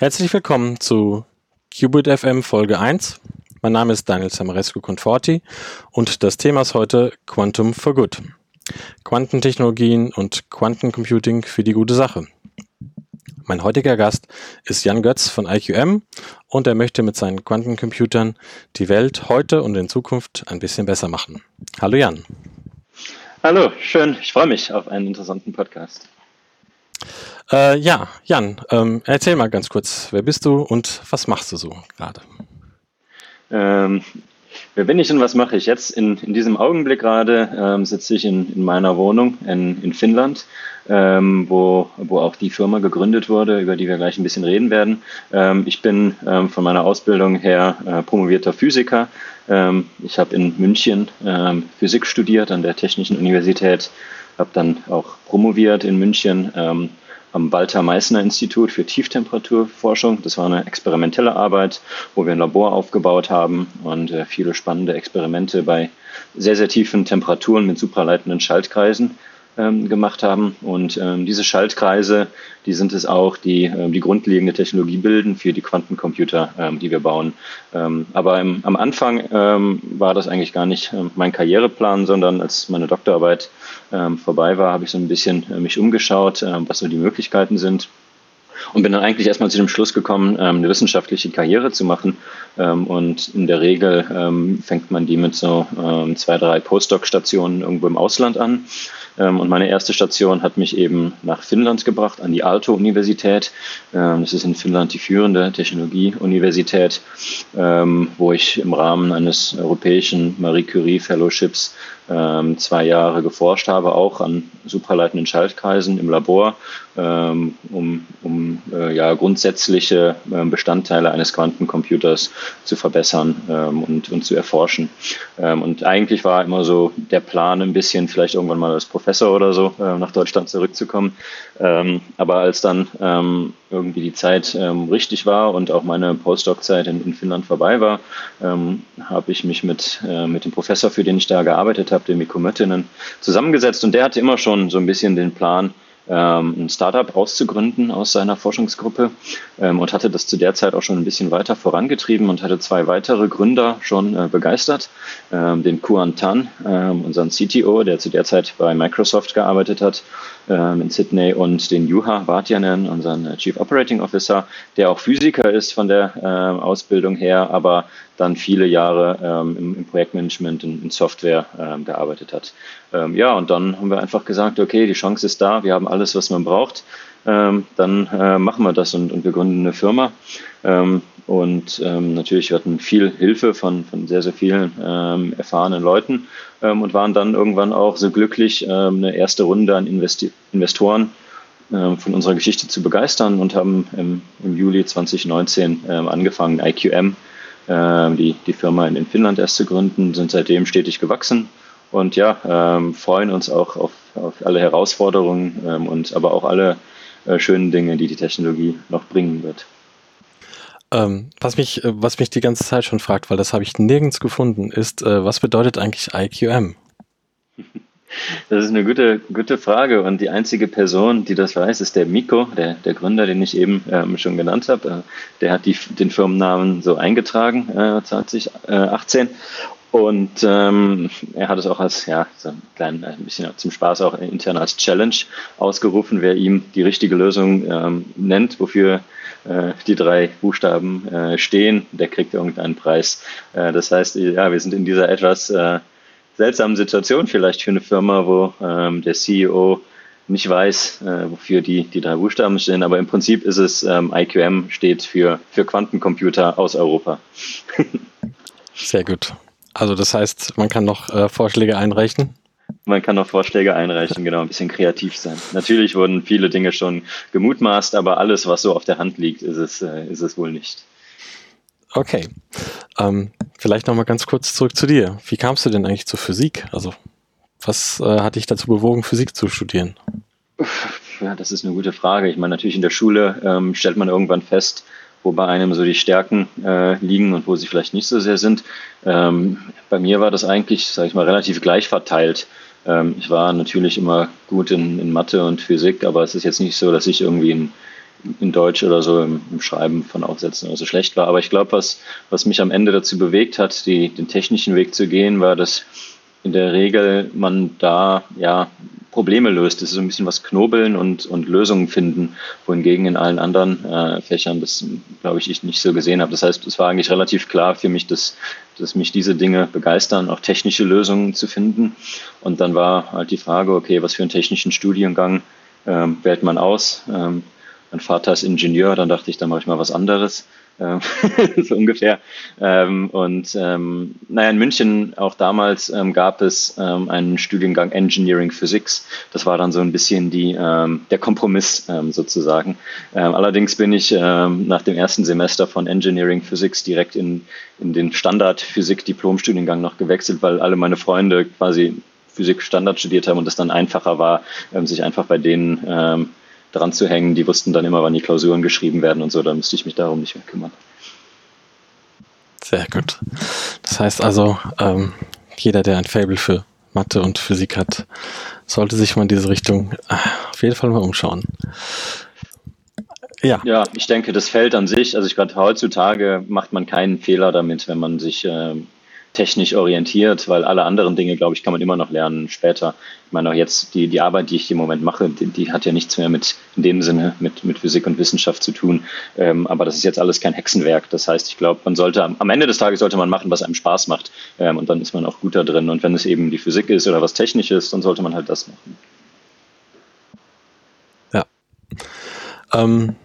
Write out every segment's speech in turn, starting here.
Herzlich willkommen zu Qubit FM Folge 1. Mein Name ist Daniel Samarescu Conforti und das Thema ist heute Quantum for Good. Quantentechnologien und Quantencomputing für die gute Sache. Mein heutiger Gast ist Jan Götz von IQM und er möchte mit seinen Quantencomputern die Welt heute und in Zukunft ein bisschen besser machen. Hallo Jan. Hallo, schön. Ich freue mich auf einen interessanten Podcast. Äh, ja, Jan, ähm, erzähl mal ganz kurz, wer bist du und was machst du so gerade? Ähm, wer bin ich und was mache ich jetzt? In, in diesem Augenblick gerade ähm, sitze ich in, in meiner Wohnung in, in Finnland, ähm, wo, wo auch die Firma gegründet wurde, über die wir gleich ein bisschen reden werden. Ähm, ich bin ähm, von meiner Ausbildung her äh, promovierter Physiker. Ich habe in München Physik studiert an der Technischen Universität, habe dann auch promoviert in München. Am Walter Meissner Institut für Tieftemperaturforschung. Das war eine experimentelle Arbeit, wo wir ein Labor aufgebaut haben und äh, viele spannende Experimente bei sehr, sehr tiefen Temperaturen mit supraleitenden Schaltkreisen ähm, gemacht haben. Und ähm, diese Schaltkreise, die sind es auch, die ähm, die grundlegende Technologie bilden für die Quantencomputer, ähm, die wir bauen. Ähm, aber im, am Anfang ähm, war das eigentlich gar nicht ähm, mein Karriereplan, sondern als meine Doktorarbeit ähm, vorbei war, habe ich so ein bisschen äh, mich umgeschaut, äh, was so die Möglichkeiten sind und bin dann eigentlich erstmal zu dem Schluss gekommen, ähm, eine wissenschaftliche Karriere zu machen. Ähm, und in der Regel ähm, fängt man die mit so ähm, zwei, drei Postdoc-Stationen irgendwo im Ausland an. Ähm, und meine erste Station hat mich eben nach Finnland gebracht, an die Aalto-Universität. Ähm, das ist in Finnland die führende Technologie-Universität, wo ich im Rahmen eines europäischen Marie Curie Fellowships zwei Jahre geforscht habe, auch an supraleitenden Schaltkreisen im Labor, um, um äh, ja, grundsätzliche Bestandteile eines Quantencomputers zu verbessern und, und zu erforschen. und eigentlich war immer so der Plan ein bisschen, vielleicht irgendwann mal als Professor oder so äh, nach Deutschland zurückzukommen. Ähm, aber als dann ähm, irgendwie die Zeit ähm, richtig war und auch meine Postdoc-Zeit in, in, Finnland vorbei war, ähm, habe ich mich mit, äh, mit dem Professor, für den ich da gearbeitet habe, dem Mikko Möttinen, zusammengesetzt und der hatte immer schon so ein bisschen den Plan, ähm, ein Startup auszugründen aus seiner Forschungsgruppe ähm, und hatte das zu der Zeit auch schon ein bisschen weiter vorangetrieben und hatte zwei weitere Gründer schon äh, begeistert. Ähm, den Kuan Tan, ähm, unseren CTO, der zu der Zeit bei Microsoft gearbeitet hat ähm, in Sydney und den Juha Vatjanen, unseren äh, Chief Operating Officer, der auch Physiker ist von der Ausbildung her, aber dann viele Jahre ähm, im, im, Projektmanagement in, in Software ähm, gearbeitet hat. Ähm, ja, und dann haben wir einfach gesagt, okay, die Chance ist da, wir haben alles, was man braucht, ähm, dann äh, machen wir das und, und wir gründen eine Firma. Ähm, und ähm, natürlich hatten viel Hilfe von, von sehr, sehr vielen erfahrenen Leuten und waren dann irgendwann auch so glücklich, eine erste Runde an Investi Investoren von unserer Geschichte zu begeistern und haben im, im Juli 2019 angefangen, IQM die, die Firma in, in Finnland erst zu gründen, sind seitdem stetig gewachsen und ja, ähm, freuen uns auch auf, auf alle Herausforderungen ähm, und aber auch alle äh, schönen Dinge, die die Technologie noch bringen wird. Ähm, was, mich, äh, was mich die ganze Zeit schon fragt, weil das habe ich nirgends gefunden, ist, äh, was bedeutet eigentlich IQM? Das ist eine gute, gute Frage und die einzige Person, die das weiß, ist der Miko, der, der Gründer, den ich eben ähm, schon genannt habe. Äh, der hat die, den Firmennamen so eingetragen, äh, 2018 und ähm, er hat es auch als, ja, so ein, klein, ein bisschen zum Spaß auch intern als Challenge ausgerufen, wer ihm die richtige Lösung ähm, nennt, wofür äh, die drei Buchstaben äh, stehen, der kriegt irgendeinen Preis. Äh, das heißt, ja, wir sind in dieser etwas äh, seltsamen Situation vielleicht für eine Firma, wo ähm, der CEO nicht weiß, äh, wofür die, die drei Buchstaben stehen, aber im Prinzip ist es ähm, IQM steht für, für Quantencomputer aus Europa. Sehr gut. Also das heißt, man kann noch äh, Vorschläge einreichen? Man kann noch Vorschläge einreichen, genau, ein bisschen kreativ sein. Natürlich wurden viele Dinge schon gemutmaßt, aber alles, was so auf der Hand liegt, ist es, äh, ist es wohl nicht. Okay. Ähm, vielleicht nochmal ganz kurz zurück zu dir. Wie kamst du denn eigentlich zur Physik? Also, was äh, hat dich dazu bewogen, Physik zu studieren? Ja, das ist eine gute Frage. Ich meine, natürlich in der Schule ähm, stellt man irgendwann fest, wo bei einem so die Stärken äh, liegen und wo sie vielleicht nicht so sehr sind. Ähm, bei mir war das eigentlich, sage ich mal, relativ gleich verteilt. Ähm, ich war natürlich immer gut in, in Mathe und Physik, aber es ist jetzt nicht so, dass ich irgendwie ein in Deutsch oder so im, im Schreiben von Aufsätzen oder so schlecht war. Aber ich glaube, was, was mich am Ende dazu bewegt hat, die, den technischen Weg zu gehen, war, dass in der Regel man da ja Probleme löst. Das ist so ein bisschen was knobeln und, und Lösungen finden, wohingegen in allen anderen äh, Fächern das, glaube ich, ich nicht so gesehen habe. Das heißt, es war eigentlich relativ klar für mich, dass, dass mich diese Dinge begeistern, auch technische Lösungen zu finden. Und dann war halt die Frage, okay, was für einen technischen Studiengang ähm, wählt man aus? Ähm, mein Vater ist Ingenieur, dann dachte ich, dann mache ich mal was anderes. Ähm, so ungefähr. Ähm, und ähm, naja, in München auch damals gab es einen Studiengang Engineering Physics. Das war dann so ein bisschen die, der Kompromiss sozusagen. Allerdings bin ich nach dem ersten Semester von Engineering Physics direkt in, in den Standard Physik Diplomstudiengang noch gewechselt, weil alle meine Freunde quasi Physik Standard studiert haben und es dann einfacher war, sich einfach bei denen ähm, dran zu hängen. Die wussten dann immer, wann die Klausuren geschrieben werden und so, da müsste ich mich darum nicht mehr kümmern. Sehr gut. Das heißt also, ähm, jeder, der ein Fable für Mathe und Physik hat, sollte sich mal in diese Richtung äh, auf jeden Fall mal umschauen. Ja. ja, ich denke, das Feld an sich, also ich gerade heutzutage macht man keinen Fehler damit, wenn man sich äh, technisch orientiert, weil alle anderen Dinge, glaube ich, kann man immer noch lernen später. Ich meine auch jetzt die, die Arbeit, die ich im Moment mache, die, die hat ja nichts mehr mit in dem Sinne mit, mit Physik und Wissenschaft zu tun. Ähm, aber das ist jetzt alles kein Hexenwerk. Das heißt, ich glaube, man sollte am Ende des Tages sollte man machen, was einem Spaß macht. Ähm, und dann ist man auch gut da drin. Und wenn es eben die Physik ist oder was Technisches, dann sollte man halt das machen. Ja. Ähm,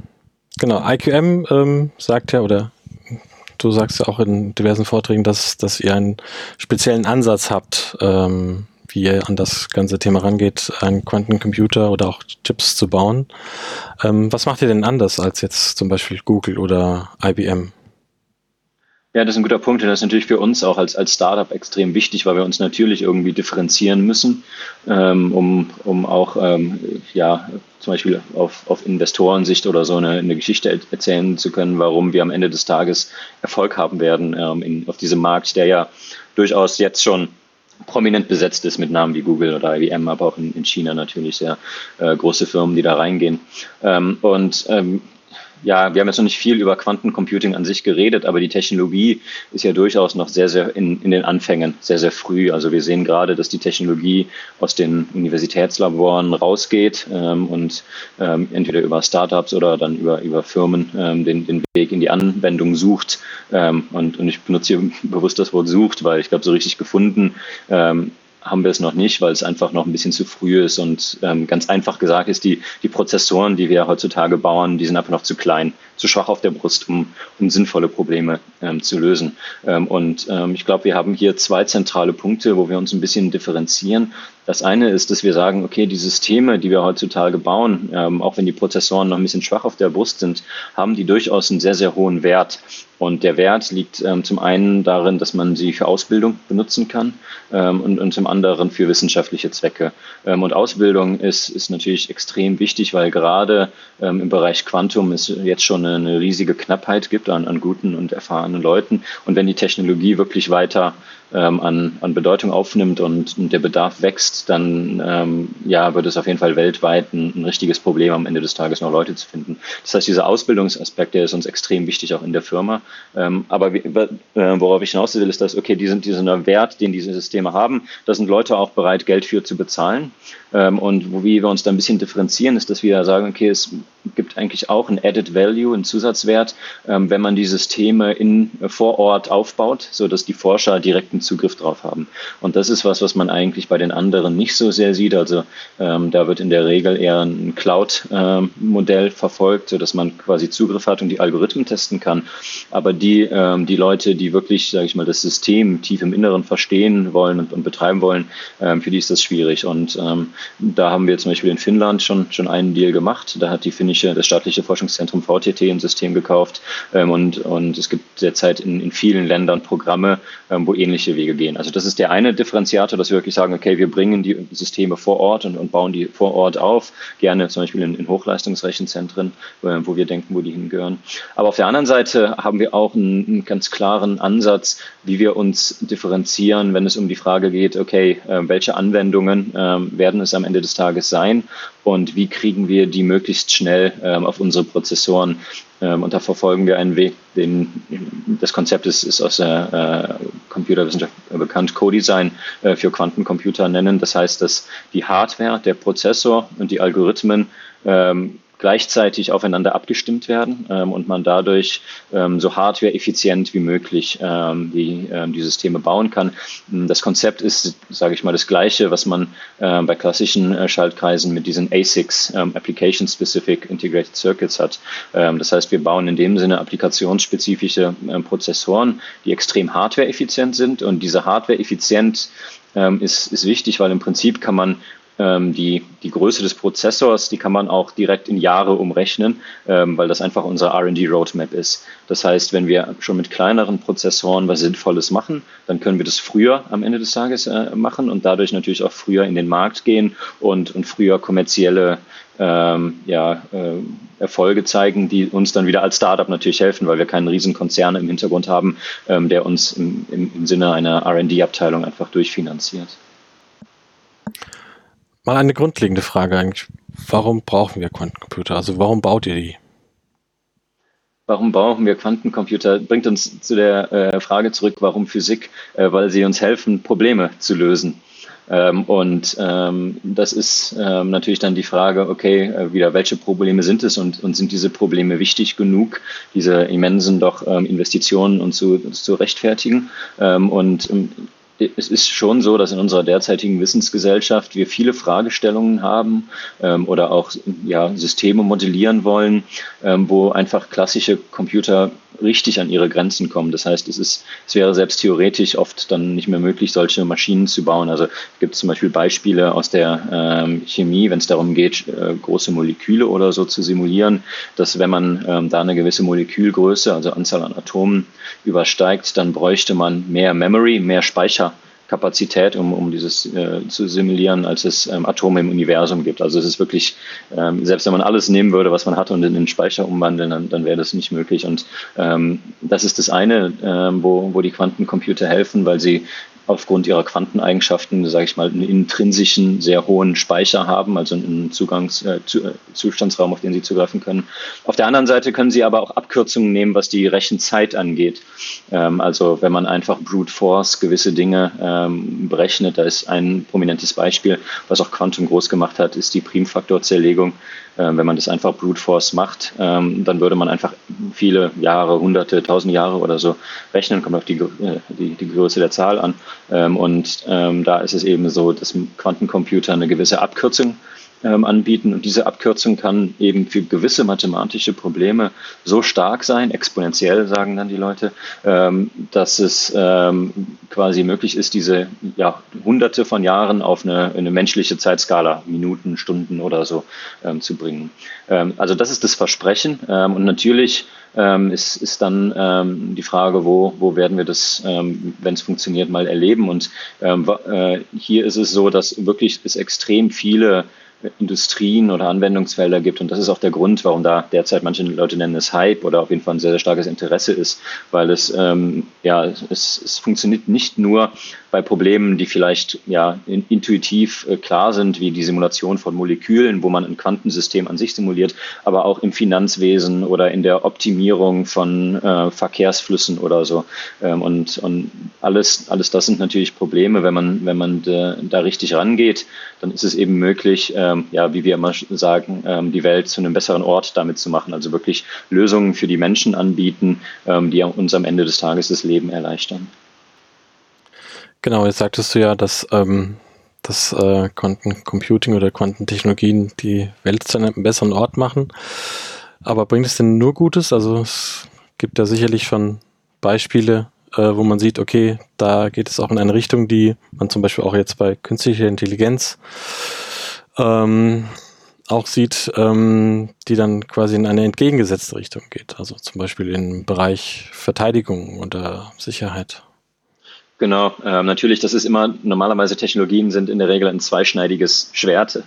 genau, IQM ähm, sagt ja oder du sagst ja auch in diversen Vorträgen, dass, dass ihr einen speziellen Ansatz habt, ähm, wie ihr an das ganze Thema rangeht, einen Quantencomputer oder auch Chips zu bauen. Ähm, was macht ihr denn anders als jetzt zum Beispiel Google oder IBM? Ja, das ist ein guter Punkt das ist natürlich für uns auch als, als Startup extrem wichtig, weil wir uns natürlich irgendwie differenzieren müssen, ähm, um, um auch ähm, ja, zum Beispiel auf, auf Investorensicht oder so eine, eine Geschichte erzählen zu können, warum wir am Ende des Tages Erfolg haben werden ähm, in, auf diesem Markt, der ja durchaus jetzt schon prominent besetzt ist mit Namen wie Google oder IBM, aber auch in, in China natürlich sehr äh, große Firmen, die da reingehen. Ähm, und ähm, ja, wir haben jetzt noch nicht viel über Quantencomputing an sich geredet, aber die Technologie ist ja durchaus noch sehr, sehr in, in den Anfängen, sehr, sehr früh. Also wir sehen gerade, dass die Technologie aus den Universitätslaboren rausgeht ähm, und ähm, entweder über Startups oder dann über, über Firmen ähm, den, den Weg in die Anwendung sucht. Ähm, und, und ich benutze hier bewusst das Wort sucht, weil ich glaube, so richtig gefunden ähm, haben wir es noch nicht, weil es einfach noch ein bisschen zu früh ist. Und ähm, ganz einfach gesagt ist, die, die Prozessoren, die wir heutzutage bauen, die sind einfach noch zu klein, zu schwach auf der Brust, um, um sinnvolle Probleme ähm, zu lösen. Ähm, und ähm, ich glaube, wir haben hier zwei zentrale Punkte, wo wir uns ein bisschen differenzieren. Das eine ist, dass wir sagen, okay, die Systeme, die wir heutzutage bauen, ähm, auch wenn die Prozessoren noch ein bisschen schwach auf der Brust sind, haben die durchaus einen sehr, sehr hohen Wert. Und der Wert liegt ähm, zum einen darin, dass man sie für Ausbildung benutzen kann ähm, und, und zum anderen für wissenschaftliche Zwecke. Ähm, und Ausbildung ist, ist natürlich extrem wichtig, weil gerade ähm, im Bereich Quantum es jetzt schon eine, eine riesige Knappheit gibt an, an guten und erfahrenen Leuten. Und wenn die Technologie wirklich weiter ähm, an, an Bedeutung aufnimmt und, und der Bedarf wächst, dann ähm, ja, wird es auf jeden Fall weltweit ein, ein, richtiges Problem am Ende des Tages noch Leute zu finden. Das heißt, dieser Ausbildungsaspekt, der ist uns extrem wichtig auch in der Firma. Ähm, aber wie, äh, worauf ich hinaus will, ist, dass, okay, diesen, diesen Wert, den diese Systeme haben, da sind Leute auch bereit, Geld für zu bezahlen. Ähm, und wo wie wir uns da ein bisschen differenzieren, ist, dass wir sagen, okay, es gibt eigentlich auch ein Added Value, einen Zusatzwert, ähm, wenn man die Systeme in, vor Ort aufbaut, so dass die Forscher direkten Zugriff drauf haben. Und das ist was, was man eigentlich bei den anderen nicht so sehr sieht. Also ähm, da wird in der Regel eher ein Cloud-Modell ähm, verfolgt, so dass man quasi Zugriff hat und die Algorithmen testen kann. Aber die, ähm, die Leute, die wirklich, sage ich mal, das System tief im Inneren verstehen wollen und, und betreiben wollen, ähm, für die ist das schwierig. Und ähm, da haben wir zum Beispiel in Finnland schon, schon einen Deal gemacht. Da hat die finnische, das staatliche Forschungszentrum VTT ein System gekauft. Ähm, und, und es gibt derzeit in, in vielen Ländern Programme, wo ähnliche unterschiedliche Wege gehen. Also das ist der eine Differenziator, dass wir wirklich sagen, okay, wir bringen die Systeme vor Ort und, und bauen die vor Ort auf, gerne zum Beispiel in, in Hochleistungsrechenzentren, äh, wo wir denken, wo die hingehören. Aber auf der anderen Seite haben wir auch einen, einen ganz klaren Ansatz, wie wir uns differenzieren, wenn es um die Frage geht, okay, äh, welche Anwendungen äh, werden es am Ende des Tages sein und wie kriegen wir die möglichst schnell ähm, auf unsere Prozessoren. Ähm, und da verfolgen wir einen Weg, den, das Konzept ist, ist aus der äh, Computerwissenschaft bekannt, Co-Design äh, für Quantencomputer nennen. Das heißt, dass die Hardware, der Prozessor und die Algorithmen ähm, gleichzeitig aufeinander abgestimmt werden ähm, und man dadurch ähm, so hardware-effizient wie möglich ähm, die, ähm, die Systeme bauen kann. Das Konzept ist, sage ich mal, das gleiche, was man äh, bei klassischen äh, Schaltkreisen mit diesen ASICs, ähm, Application Specific Integrated Circuits hat. Ähm, das heißt, wir bauen in dem Sinne applikationsspezifische äh, Prozessoren, die extrem hardware-effizient sind und diese hardware-effizient ist, ist wichtig, weil im Prinzip kann man ähm, die, die Größe des Prozessors, die kann man auch direkt in Jahre umrechnen, ähm, weil das einfach unsere RD-Roadmap ist. Das heißt, wenn wir schon mit kleineren Prozessoren was Sinnvolles machen, dann können wir das früher am Ende des Tages äh, machen und dadurch natürlich auch früher in den Markt gehen und, und früher kommerzielle ähm, ja, äh, Erfolge zeigen, die uns dann wieder als Startup natürlich helfen, weil wir keinen riesen Konzern im Hintergrund haben, ähm, der uns im, im, im Sinne einer R&D-Abteilung einfach durchfinanziert. Mal eine grundlegende Frage eigentlich. Warum brauchen wir Quantencomputer? Also warum baut ihr die? Warum brauchen wir Quantencomputer? Bringt uns zu der äh, Frage zurück, warum Physik? Äh, weil sie uns helfen, Probleme zu lösen. Ähm, und ähm, das ist ähm, natürlich dann die Frage, okay, äh, wieder, welche Probleme sind es und, und sind diese Probleme wichtig genug, diese immensen doch ähm, Investitionen und zu, zu rechtfertigen? Ähm, und ähm, es ist schon so, dass in unserer derzeitigen Wissensgesellschaft wir viele Fragestellungen haben ähm, oder auch ja, Systeme modellieren wollen, ähm, wo einfach klassische Computer richtig an ihre Grenzen kommen. Das heißt, es, ist, es wäre selbst theoretisch oft dann nicht mehr möglich, solche Maschinen zu bauen. Also gibt es zum Beispiel Beispiele aus der ähm, Chemie, wenn es darum geht, äh, große Moleküle oder so zu simulieren, dass wenn man ähm, da eine gewisse Molekülgröße, also Anzahl an Atomen übersteigt, dann bräuchte man mehr Memory, mehr Speicher Kapazität, um, um dieses äh, zu simulieren, als es ähm, Atome im Universum gibt. Also es ist wirklich, ähm, selbst wenn man alles nehmen würde, was man hat und in den Speicher umwandeln, dann, dann wäre das nicht möglich. Und ähm, das ist das eine, ähm, wo, wo die Quantencomputer helfen, weil sie aufgrund ihrer Quanteneigenschaften, sage ich mal, einen intrinsischen, sehr hohen Speicher haben, also einen Zugangs, äh, äh, Zustandsraum, auf den sie zugreifen können. Auf der anderen Seite können sie aber auch Abkürzungen nehmen, was die Rechenzeit angeht. Ähm, also wenn man einfach Brute Force gewisse Dinge ähm, berechnet, da ist ein prominentes Beispiel, was auch Quantum groß gemacht hat, ist die Primfaktorzerlegung. Ähm, wenn man das einfach Brute Force macht, ähm, dann würde man einfach viele Jahre, hunderte, tausend Jahre oder so rechnen, kommt auf die, äh, die, die Größe der Zahl an. Ähm, und da ist es eben so, dass Quantencomputer eine gewisse Abkürzung ähm, anbieten. Und diese Abkürzung kann eben für gewisse mathematische Probleme so stark sein, exponentiell sagen dann die Leute, ähm, dass es ähm, quasi möglich ist, diese ja, hunderte von Jahren auf eine, eine menschliche Zeitskala, Minuten, Stunden oder so ähm, zu bringen. Ähm, also das ist das Versprechen. Ähm, und natürlich ist, ist dann die Frage, wo, wo werden wir das, wenn es funktioniert, mal erleben. Und äh, hier ist es so, dass wirklich es extrem viele Industrien oder Anwendungsfelder gibt. Und das ist auch der Grund, warum da derzeit manche Leute nennen es Hype oder auf jeden Fall ein sehr, sehr starkes Interesse ist, weil es, ähm, ja, es, es funktioniert nicht nur bei Problemen, die vielleicht ja intuitiv äh, klar sind, wie die Simulation von Molekülen, wo man ein Quantensystem an sich simuliert, aber auch im Finanzwesen oder in der Optimierung von äh, Verkehrsflüssen oder so. Ähm, und und alles, alles das sind natürlich Probleme, wenn man, wenn man de, da richtig rangeht, dann ist es eben möglich, ähm, ja, wie wir immer sagen, ähm, die Welt zu einem besseren Ort damit zu machen. Also wirklich Lösungen für die Menschen anbieten, ähm, die uns am Ende des Tages das Leben erleichtern. Genau, jetzt sagtest du ja, dass ähm, dass äh, Quantencomputing oder Quantentechnologien die Welt zu einem besseren Ort machen. Aber bringt es denn nur Gutes? Also es gibt ja sicherlich schon Beispiele, äh, wo man sieht, okay, da geht es auch in eine Richtung, die man zum Beispiel auch jetzt bei künstlicher Intelligenz ähm, auch sieht, ähm, die dann quasi in eine entgegengesetzte Richtung geht. Also zum Beispiel im Bereich Verteidigung oder Sicherheit. Genau, ähm, natürlich, das ist immer, normalerweise Technologien sind in der Regel ein zweischneidiges Schwert,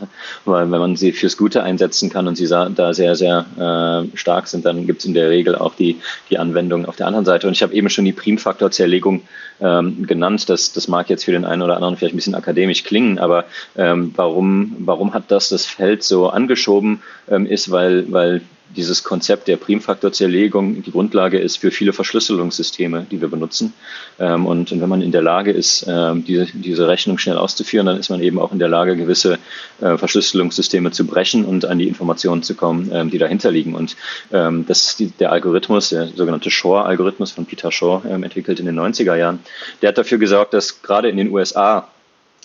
weil wenn man sie fürs Gute einsetzen kann und sie da sehr, sehr äh, stark sind, dann gibt es in der Regel auch die, die Anwendung auf der anderen Seite. Und ich habe eben schon die Primfaktorzerlegung ähm, genannt. Das, das mag jetzt für den einen oder anderen vielleicht ein bisschen akademisch klingen, aber ähm, warum, warum hat das das Feld so angeschoben, ähm, ist, weil, weil dieses Konzept der Primfaktorzerlegung die Grundlage ist für viele Verschlüsselungssysteme, die wir benutzen. Ähm, und, wenn man in der Lage ist, ähm, diese, diese Rechnung schnell auszuführen, dann ist man eben auch in der Lage, gewisse äh, Verschlüsselungssysteme zu brechen und an die Informationen zu kommen, ähm, die dahinter liegen. Und das ist der Algorithmus, der sogenannte Shor-Algorithmus von Peter Shor, entwickelt in den 90er Jahren. Der hat dafür gesorgt, dass gerade in den USA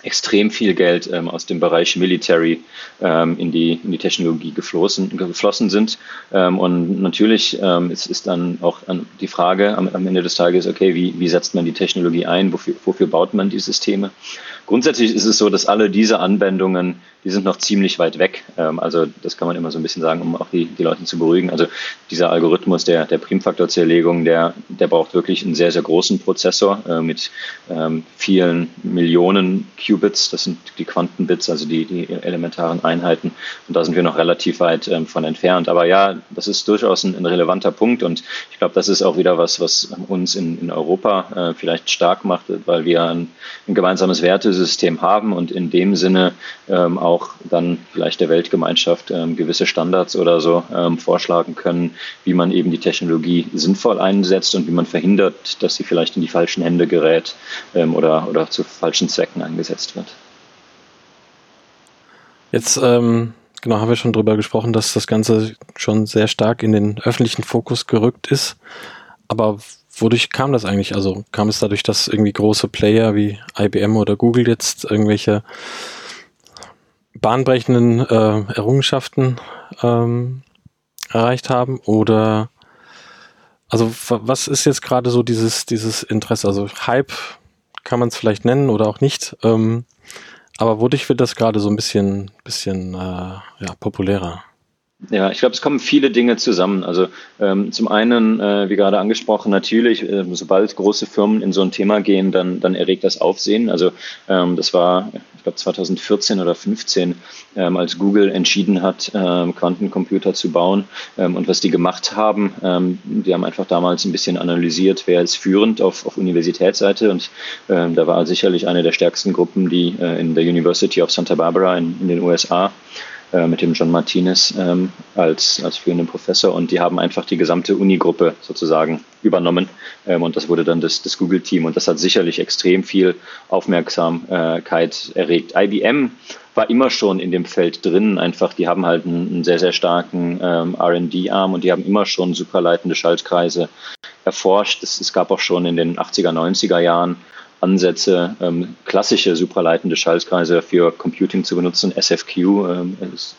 extrem viel Geld ähm, aus dem Bereich Military ähm, in, die, in die Technologie geflossen, geflossen sind. Ähm, und natürlich ähm, ist, ist dann auch die Frage am, am Ende des Tages, okay, wie, wie setzt man die Technologie ein, wofür, wofür baut man die Systeme? Grundsätzlich ist es so, dass alle diese Anwendungen, die sind noch ziemlich weit weg. Ähm, also das kann man immer so ein bisschen sagen, um auch die, die Leute zu beruhigen. Also dieser Algorithmus der, der Primfaktorzerlegung, der, der braucht wirklich einen sehr, sehr großen Prozessor äh, mit ähm, vielen Millionen Qubits. Das sind die Quantenbits, also die, die elementaren Einheiten. Und da sind wir noch relativ weit ähm, von entfernt. Aber ja, das ist durchaus ein, ein relevanter Punkt. Und ich glaube, das ist auch wieder was, was uns in, in Europa äh, vielleicht stark macht, weil wir ein, ein gemeinsames Werte System haben und in dem Sinne ähm, auch dann vielleicht der Weltgemeinschaft ähm, gewisse Standards oder so ähm, vorschlagen können, wie man eben die Technologie sinnvoll einsetzt und wie man verhindert, dass sie vielleicht in die falschen Hände gerät ähm, oder, oder zu falschen Zwecken eingesetzt wird. Jetzt ähm, genau haben wir schon darüber gesprochen, dass das Ganze schon sehr stark in den öffentlichen Fokus gerückt ist. Aber wodurch kam das eigentlich? Also kam es dadurch, dass irgendwie große Player wie IBM oder Google jetzt irgendwelche bahnbrechenden äh, Errungenschaften ähm, erreicht haben? Oder also was ist jetzt gerade so dieses, dieses Interesse? Also Hype kann man es vielleicht nennen oder auch nicht. Ähm, aber wodurch wird das gerade so ein bisschen, bisschen äh, ja, populärer? Ja, ich glaube, es kommen viele Dinge zusammen. Also ähm, zum einen, äh, wie gerade angesprochen, natürlich, äh, sobald große Firmen in so ein Thema gehen, dann, dann erregt das Aufsehen. Also ähm, das war, ich glaube, 2014 oder 15, ähm, als Google entschieden hat, ähm, Quantencomputer zu bauen. Ähm, und was die gemacht haben, ähm, die haben einfach damals ein bisschen analysiert, wer ist führend auf, auf Universitätsseite. Und ähm, da war sicherlich eine der stärksten Gruppen, die äh, in der University of Santa Barbara in, in den USA äh, mit dem John Martinez ähm, als, als führenden Professor. Und die haben einfach die gesamte Uni-Gruppe sozusagen übernommen. Ähm, und das wurde dann das, das Google-Team. Und das hat sicherlich extrem viel Aufmerksamkeit erregt. IBM war immer schon in dem Feld drin, einfach die haben halt einen, einen sehr, sehr starken ähm, R&D-Arm und die haben immer schon superleitende Schaltkreise erforscht. Es, es gab auch schon in den 80er, 90er Jahren Ansätze, ähm, klassische supraleitende Schaltkreise für Computing zu benutzen. SFQ ähm, ist,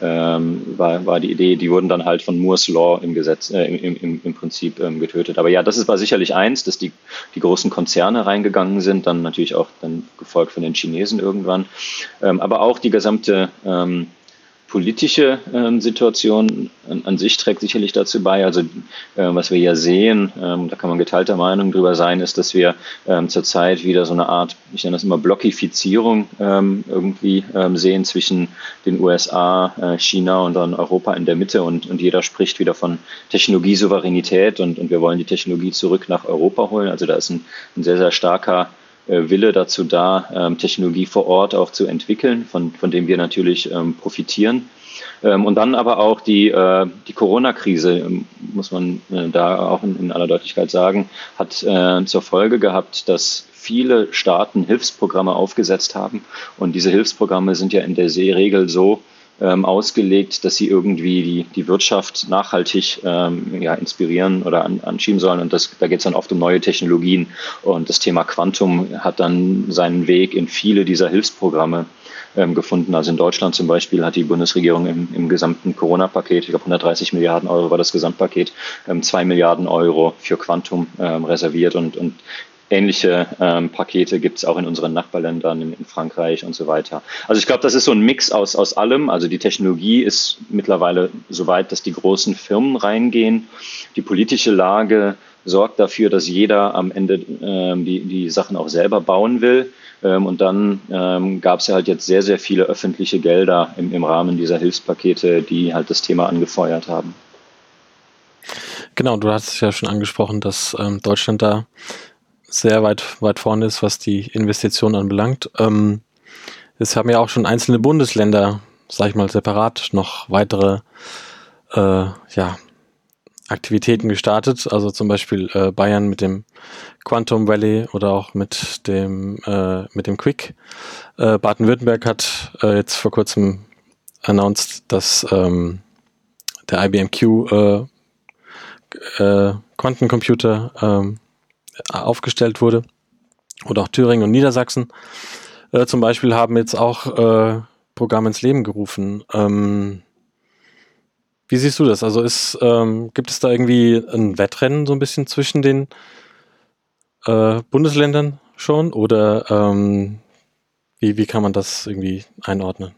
ähm, war, war die Idee. Die wurden dann halt von Moore's Law im Gesetz, äh, im, im, im Prinzip ähm, getötet. Aber ja, das ist, war sicherlich eins, dass die, die großen Konzerne reingegangen sind, dann natürlich auch dann gefolgt von den Chinesen irgendwann. Ähm, aber auch die gesamte ähm, politische ähm, Situation an, an, sich trägt sicherlich dazu bei. Also äh, was wir ja sehen, ähm, da kann man geteilter Meinung drüber sein, ist, dass wir ähm, zurzeit wieder so eine Art, ich nenne das immer Blockifizierung ähm, irgendwie ähm, sehen zwischen den USA, äh, China und dann Europa in der Mitte und, und jeder spricht wieder von Technologiesouveränität und, und wir wollen die Technologie zurück nach Europa holen. Also da ist ein, ein sehr, sehr starker Wille dazu da, ähm, Technologie vor Ort auch zu entwickeln, von, von dem wir natürlich ähm, profitieren. Ähm, und dann aber auch die, äh, die Corona-Krise, muss man äh, da auch in, aller Deutlichkeit sagen, hat zur Folge gehabt, dass viele Staaten Hilfsprogramme aufgesetzt haben. Und diese Hilfsprogramme sind ja in der Regel so, ausgelegt, dass sie irgendwie die, die Wirtschaft nachhaltig ähm, ja, inspirieren oder an, anschieben sollen. Und das, da geht es dann oft um neue Technologien. Und das Thema Quantum hat dann seinen Weg in viele dieser Hilfsprogramme ähm, gefunden. Also in Deutschland zum Beispiel hat die Bundesregierung im, im gesamten Corona-Paket, ich glaube 130 Milliarden Euro war das Gesamtpaket, ähm, zwei Milliarden Euro für Quantum ähm, reserviert. Und, und Ähnliche ähm, Pakete gibt es auch in unseren Nachbarländern, in, in, Frankreich und so weiter. Also ich glaube, das ist so ein Mix aus, aus allem. Also die Technologie ist mittlerweile so weit, dass die großen Firmen reingehen. Die politische Lage sorgt dafür, dass jeder am Ende ähm, die, die Sachen auch selber bauen will. Ähm, und dann ähm, gab es ja halt jetzt sehr, sehr viele öffentliche Gelder im, im Rahmen dieser Hilfspakete, die halt das Thema angefeuert haben. Genau, du hast es ja schon angesprochen, dass ähm, Deutschland da sehr weit, weit vorne ist, was die Investitionen anbelangt. Ähm, es haben ja auch schon einzelne Bundesländer, sag ich mal, separat noch weitere äh, ja, Aktivitäten gestartet. Also zum Beispiel äh, Bayern mit dem Quantum Valley oder auch mit dem, äh, mit dem Quick. Äh, Baden-Württemberg hat äh, jetzt vor kurzem announced, dass ähm, der IBM Q äh, äh, Quantencomputer ähm, aufgestellt wurde. Oder auch Thüringen und Niedersachsen äh, zum Beispiel haben jetzt auch äh, Programme ins Leben gerufen. Ähm, wie siehst du das? Also ist, ähm, gibt es da irgendwie ein Wettrennen so ein bisschen zwischen den äh, Bundesländern schon? Oder ähm, wie, wie kann man das irgendwie einordnen?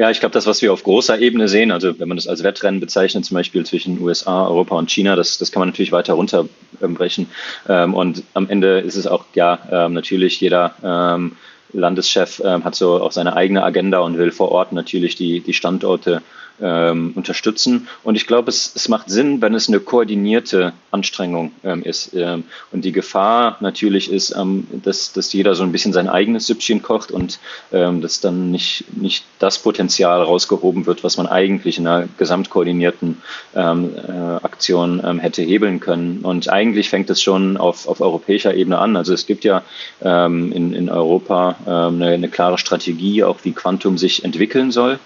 Ja, ich glaube, das, was wir auf großer Ebene sehen, also wenn man das als Wettrennen bezeichnet, zum Beispiel zwischen USA, Europa und China, das, das kann man natürlich weiter runterbrechen. Ähm, und am Ende ist es auch, ja, ähm, natürlich jeder ähm, Landeschef ähm, hat so auch seine eigene Agenda und will vor Ort natürlich die, die Standorte ähm, unterstützen. Und ich glaube, es, es macht Sinn, wenn es eine koordinierte Anstrengung ähm, ist. Ähm, und die Gefahr natürlich ist, ähm, dass, dass jeder so ein bisschen sein eigenes Süppchen kocht und ähm, dass dann nicht, nicht das Potenzial rausgehoben wird, was man eigentlich in einer gesamtkoordinierten ähm, äh, Aktion hätte hebeln können. Und eigentlich fängt es schon auf, auf europäischer Ebene an. Also es gibt ja in, in Europa eine, eine klare Strategie, auch wie Quantum sich entwickeln soll.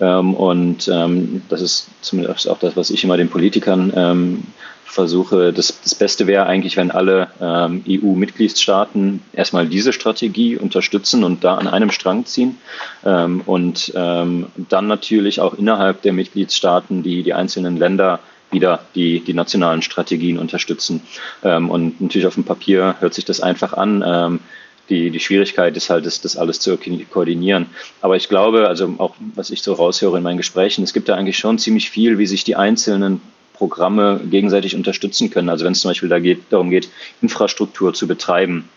Ähm, und ähm, das ist zumindest auch das, was ich immer den Politikern ähm, versuche. Das, das Beste wäre eigentlich, wenn alle ähm, EU-Mitgliedstaaten erstmal diese Strategie unterstützen und da an einem Strang ziehen. Ähm, und ähm, dann natürlich auch innerhalb der Mitgliedstaaten die, die einzelnen Länder wieder die, die nationalen Strategien unterstützen. Ähm, und natürlich auf dem Papier hört sich das einfach an. Die, die Schwierigkeit ist halt, das, das alles zu koordinieren. Aber ich glaube, also auch was ich so raushöre in meinen Gesprächen, es gibt da eigentlich schon ziemlich viel, wie sich die einzelnen Programme gegenseitig unterstützen können. Also wenn es zum Beispiel da geht, darum geht, Infrastruktur zu betreiben,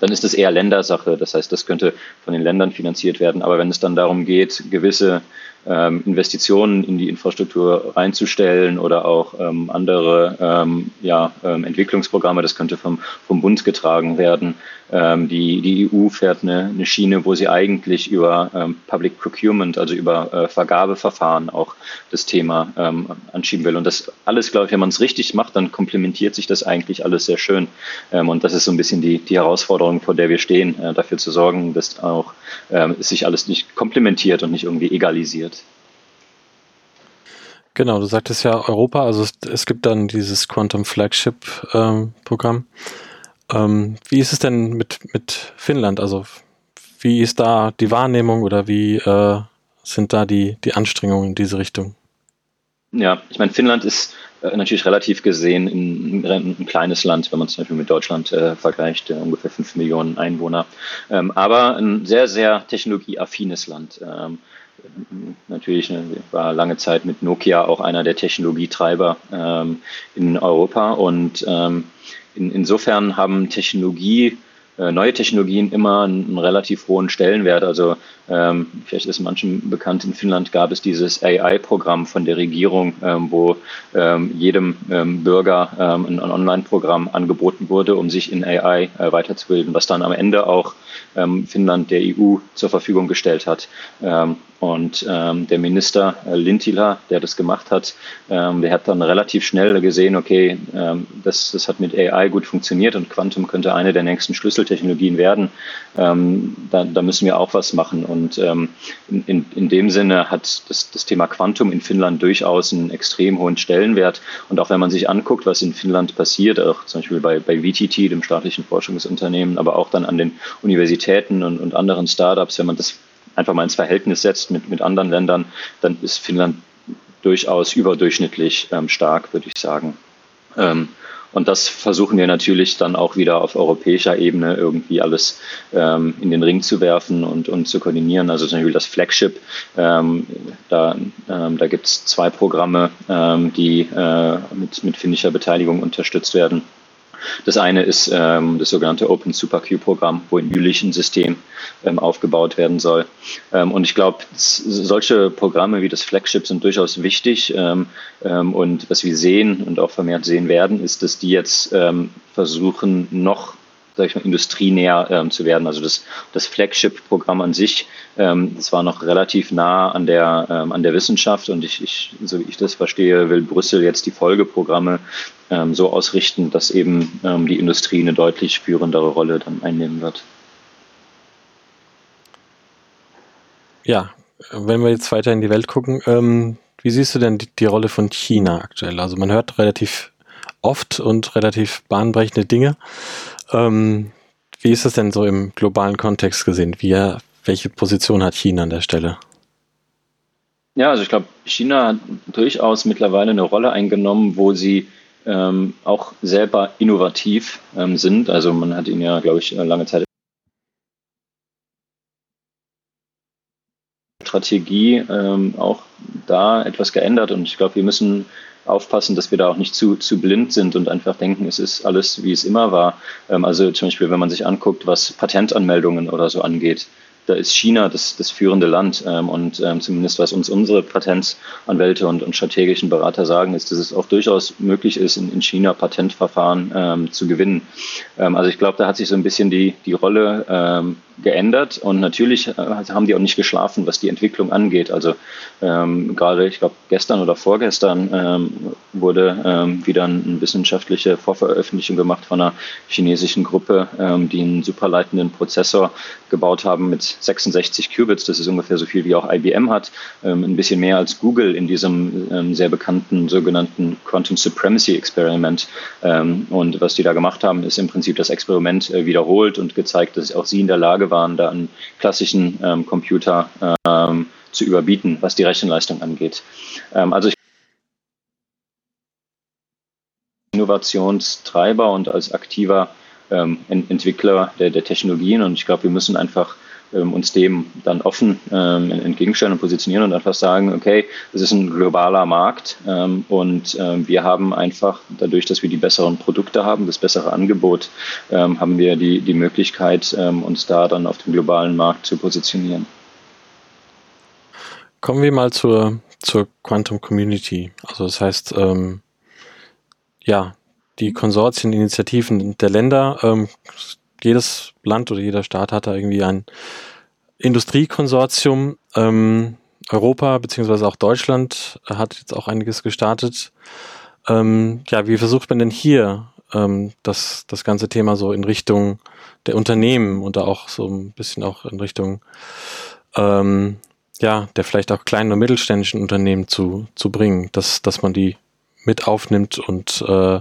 dann ist das eher Ländersache. Das heißt, das könnte von den Ländern finanziert werden. Aber wenn es dann darum geht, gewisse ähm, Investitionen in die Infrastruktur reinzustellen oder auch ähm, andere ähm, ja, ähm, Entwicklungsprogramme, das könnte vom, vom Bund getragen werden, ähm, die, die EU fährt eine, eine Schiene, wo sie eigentlich über ähm, Public Procurement, also über äh, Vergabeverfahren auch das Thema ähm, anschieben will. Und das alles, glaube ich, wenn man es richtig macht, dann komplementiert sich das eigentlich alles sehr schön. Ähm, und das ist so ein bisschen die, die Herausforderung, vor der wir stehen, äh, dafür zu sorgen, dass auch äh, sich alles nicht komplementiert und nicht irgendwie egalisiert. Genau, du sagtest ja Europa, also es, es gibt dann dieses Quantum Flagship ähm. Ähm, wie ist es denn mit, mit Finnland? Also wie ist da die Wahrnehmung oder wie äh, sind da die, die Anstrengungen in diese Richtung? Ja, ich meine, Finnland ist äh, natürlich relativ gesehen ein, ein, kleines Land, wenn man zum Beispiel mit Deutschland äh, vergleicht, äh, ungefähr 5 Millionen Einwohner, ähm, aber ein sehr, sehr technologieaffines Land. Ähm, natürlich ne, war lange Zeit mit Nokia auch einer der Technologietreiber ähm, in Europa und ähm, in, insofern haben Technologie, äh, neue Technologien immer einen, relativ hohen Stellenwert. Also ähm, vielleicht ist manchen bekannt, in Finnland gab es dieses AI-Programm von der Regierung, ähm, wo ähm, jedem ähm, Bürger ähm, ein, ein Online-Programm angeboten wurde, um sich in AI äh, weiterzubilden, was dann am Ende auch ähm, Finnland der EU zur Verfügung gestellt hat. Und ähm, der Minister äh, Lintila, der das gemacht hat, ähm, der hat dann relativ schnell gesehen, okay, ähm, das, das hat mit AI gut funktioniert und Quantum könnte eine der nächsten Schlüsseltechnologien werden. Ähm, da, da müssen wir auch was machen. Und ähm, in, in, in dem Sinne hat das, das Thema Quantum in Finnland durchaus einen extrem hohen Stellenwert. Und auch wenn man sich anguckt, was in Finnland passiert, auch zum Beispiel bei, bei VTT, dem staatlichen Forschungsunternehmen, aber auch dann an den Universitäten und, und anderen Startups, wenn man das einfach mal ins Verhältnis setzt mit, mit anderen Ländern, dann ist Finnland durchaus überdurchschnittlich ähm, stark, würde ich sagen. Ähm, Und das versuchen wir natürlich dann auch wieder auf europäischer Ebene irgendwie alles ähm, in den Ring zu werfen und, und zu koordinieren. Also zum Beispiel das Flagship, ähm, da, ähm, da gibt es zwei Programme, ähm, die äh, mit, mit finnischer Beteiligung unterstützt werden. Das eine ist ähm, das sogenannte Open SuperQ-Programm, wo in Jülich ein System ähm, aufgebaut werden soll. Ähm, und ich glaube, solche Programme wie das Flagship sind durchaus wichtig. Ähm, ähm, und was wir sehen und auch vermehrt sehen werden, ist, dass die jetzt ähm, versuchen, noch sag ich mal, industrienäher ähm, zu werden. Also das, das Flagship-Programm an sich, ähm, das war noch relativ nah an der, ähm, an der Wissenschaft und ich, ich, so wie ich das verstehe, will Brüssel jetzt die Folgeprogramme ähm, so ausrichten, dass eben ähm, die Industrie eine deutlich führendere Rolle dann einnehmen wird. Ja, wenn wir jetzt weiter in die Welt gucken, ähm, wie siehst du denn die, die Rolle von China aktuell? Also man hört relativ oft und relativ bahnbrechende Dinge. Ähm, wie ist das denn so im globalen Kontext gesehen? Wie, welche Position hat China an der Stelle? Ja, also ich glaube, China hat durchaus mittlerweile eine Rolle eingenommen, wo sie ähm, auch selber innovativ ähm, sind. Also man hat ihnen ja, glaube ich, lange Zeit Strategie ähm, auch da etwas geändert und ich glaube, wir müssen aufpassen, dass wir da auch nicht zu, zu blind sind und einfach denken, es ist alles, wie es immer war. Ähm, also zum Beispiel, wenn man sich anguckt, was Patentanmeldungen oder so angeht, da ist China das, das führende Land. Ähm, und ähm, zumindest was uns unsere Patentanwälte und, und strategischen Berater sagen, ist, dass es auch durchaus möglich ist, in, in China Patentverfahren ähm, zu gewinnen. Ähm, also ich glaube, da hat sich so ein bisschen die, die Rolle ähm, geändert und natürlich äh, haben die auch nicht geschlafen, was die Entwicklung angeht. Also ähm, gerade, ich glaube, gestern oder vorgestern ähm, wurde ähm, wieder eine wissenschaftliche Vorveröffentlichung gemacht von einer chinesischen Gruppe, ähm, die einen superleitenden Prozessor gebaut haben mit 66 Qubits. Das ist ungefähr so viel wie auch IBM hat, ähm, ein bisschen mehr als Google in diesem ähm, sehr bekannten sogenannten Quantum Supremacy Experiment. und was die da gemacht haben, ist im Prinzip das Experiment äh, wiederholt und gezeigt, dass auch sie in der Lage waren, da einen klassischen ähm, Computer ähm, zu überbieten, was die Rechenleistung angeht. Ähm, also ich Innovationstreiber und als aktiver ähm, Entwickler der, der Technologien und ich glaube, wir müssen einfach uns dem dann offen ähm, entgegenstellen und positionieren und einfach sagen, okay, es ist ein globaler Markt ähm, und ähm, wir haben einfach dadurch, dass wir die besseren Produkte haben, das bessere Angebot, ähm, haben wir die, die Möglichkeit, ähm, uns da dann auf dem globalen Markt zu positionieren. Kommen wir mal zur, zur Quantum Community. Also das heißt, ja, die Konsortieninitiativen der Länder jedes Land oder jeder Staat hat da irgendwie ein Industriekonsortium. Ähm, Europa beziehungsweise auch Deutschland hat jetzt auch einiges gestartet. Ähm, ja, wie versucht man denn hier ähm, das, das ganze Thema so in Richtung der Unternehmen und auch so ein bisschen auch in Richtung ähm, ja, der vielleicht auch kleinen und mittelständischen Unternehmen zu, zu bringen, dass, dass man die mit aufnimmt und äh,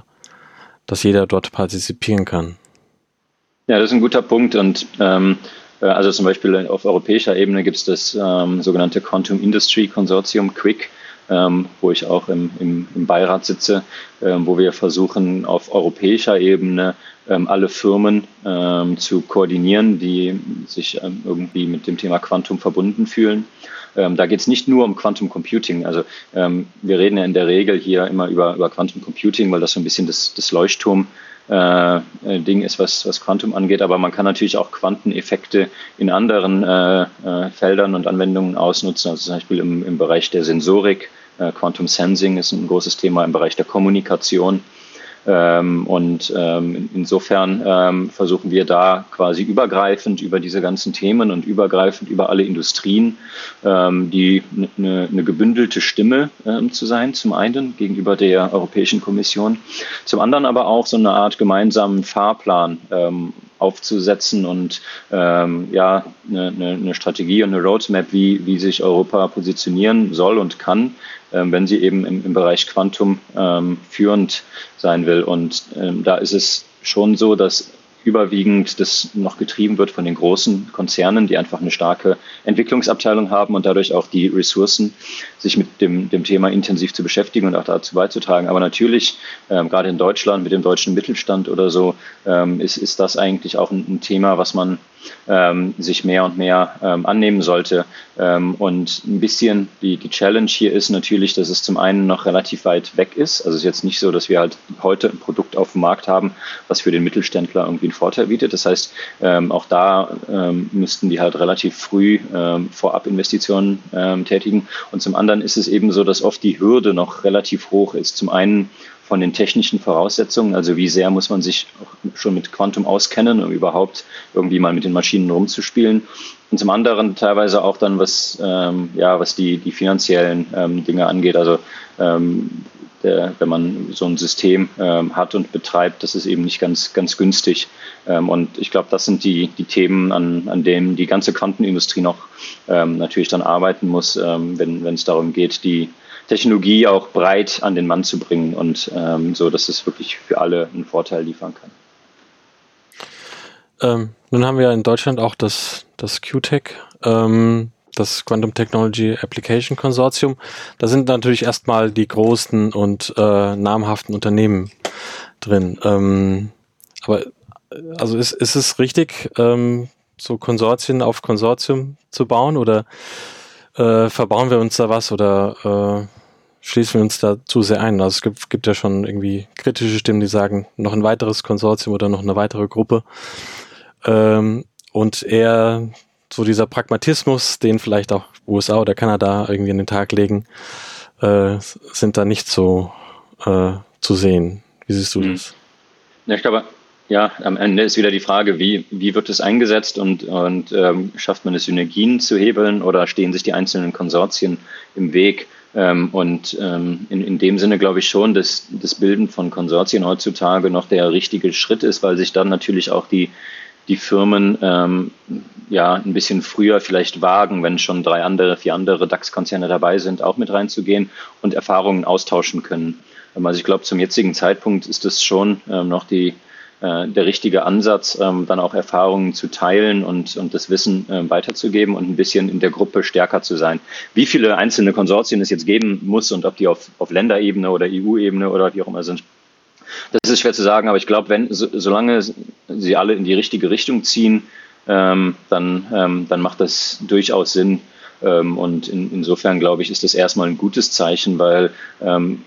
dass jeder dort partizipieren kann. Ja, das ist ein guter Punkt und ähm, äh, also zum Beispiel auf europäischer Ebene gibt es das ähm, sogenannte Quantum Industry Consortium Quick, ähm, wo ich auch im, im, im Beirat sitze, ähm, wo wir versuchen auf europäischer Ebene ähm, alle Firmen ähm, zu koordinieren, die sich ähm, irgendwie mit dem Thema Quantum verbunden fühlen. Ähm, da geht es nicht nur um Quantum Computing. Also ähm, wir reden ja in der Regel hier immer über, über Quantum Computing, weil das so ein bisschen das, das Leuchtturm äh, äh, Ding ist, was, was Quantum angeht. Aber man kann natürlich auch Quanteneffekte in anderen äh, äh, Feldern und Anwendungen ausnutzen, also zum Beispiel im, im Bereich der Sensorik. Äh, Quantum Sensing ist ein großes Thema im Bereich der Kommunikation. Ähm, und ähm, insofern ähm, versuchen wir da quasi übergreifend über diese ganzen Themen und übergreifend über alle Industrien die eine ne gebündelte Stimme zu sein, zum einen gegenüber der Europäischen Kommission, zum anderen aber auch so eine Art gemeinsamen Fahrplan aufzusetzen und ähm, ja eine, eine, Strategie und eine Roadmap, wie, wie sich Europa positionieren soll und kann, ähm, wenn sie eben im, im Bereich Quantum ähm, führend sein will. Und ähm, da ist es schon so, dass überwiegend das noch getrieben wird von den großen Konzernen, die einfach eine starke Entwicklungsabteilung haben und dadurch auch die Ressourcen, sich mit dem, dem Thema intensiv zu beschäftigen und auch dazu beizutragen. Aber natürlich, ähm, gerade in Deutschland mit dem deutschen Mittelstand oder so, ähm, ist, ist das eigentlich auch ein, ein Thema, was man ähm, sich mehr und mehr ähm, annehmen sollte. Ähm, und ein bisschen die, die Challenge hier ist natürlich, dass es zum einen noch relativ weit weg ist. Also es ist jetzt nicht so, dass wir halt heute ein Produkt auf dem Markt haben, was für den Mittelständler irgendwie einen Vorteil bietet. Das heißt, ähm, auch da ähm, müssten die halt relativ früh ähm, vorab Investitionen tätigen. Und zum anderen ist es eben so, dass oft die Hürde noch relativ hoch ist. Zum einen von den technischen Voraussetzungen, also wie sehr muss man sich schon mit Quantum auskennen, um überhaupt irgendwie mal mit den Maschinen rumzuspielen. Und zum anderen teilweise auch dann, was, ähm, ja, was die, die finanziellen ähm, Dinge angeht. Also ähm, der, wenn man so ein System ähm, hat und betreibt, das ist eben nicht ganz, ganz günstig. Ähm, und ich glaube, das sind die, die Themen, an, an denen die ganze Quantenindustrie noch ähm, natürlich dann arbeiten muss, wenn es darum geht, die, Technologie auch breit an den Mann zu bringen und ähm, so, dass es wirklich für alle einen Vorteil liefern kann. Ähm, nun haben wir in Deutschland auch das, das QTech, ähm, das Quantum Technology Application Consortium. Da sind natürlich erstmal die großen und äh, namhaften Unternehmen drin. Ähm, aber also ist, ist es richtig, ähm, so Konsortien auf Konsortium zu bauen oder äh, verbauen wir uns da was oder äh, schließen wir uns da zu sehr ein. Also es gibt, gibt ja schon irgendwie kritische Stimmen, die sagen, noch ein weiteres Konsortium oder noch eine weitere Gruppe. Ähm, und eher so dieser Pragmatismus, den vielleicht auch USA oder Kanada irgendwie in den Tag legen, äh, sind da nicht so äh, zu sehen. Wie siehst du hm. das? Ja, ich glaube, ja, am Ende ist wieder die Frage, wie, wie wird es eingesetzt und, und ähm, schafft man es, Synergien zu hebeln oder stehen sich die einzelnen Konsortien im Weg? Ähm, und ähm, in, in dem Sinne glaube ich schon, dass das Bilden von Konsortien heutzutage noch der richtige Schritt ist, weil sich dann natürlich auch die, die Firmen ähm, ja ein bisschen früher vielleicht wagen, wenn schon drei andere, vier andere DAX-Konzerne dabei sind, auch mit reinzugehen und Erfahrungen austauschen können. Also ich glaube, zum jetzigen Zeitpunkt ist es schon ähm, noch die, äh, der richtige Ansatz, ähm, dann auch Erfahrungen zu teilen und, und das Wissen äh, weiterzugeben und ein bisschen in der Gruppe stärker zu sein. Wie viele einzelne Konsortien es jetzt geben muss und ob die auf, auf Länderebene oder EU-Ebene oder wie auch immer sind, das ist schwer zu sagen, aber ich glaube, wenn so, solange sie alle in die richtige Richtung ziehen, ähm, dann, ähm, dann macht das durchaus Sinn. Ähm, und in, insofern glaube ich, ist das erstmal ein gutes Zeichen, weil ähm,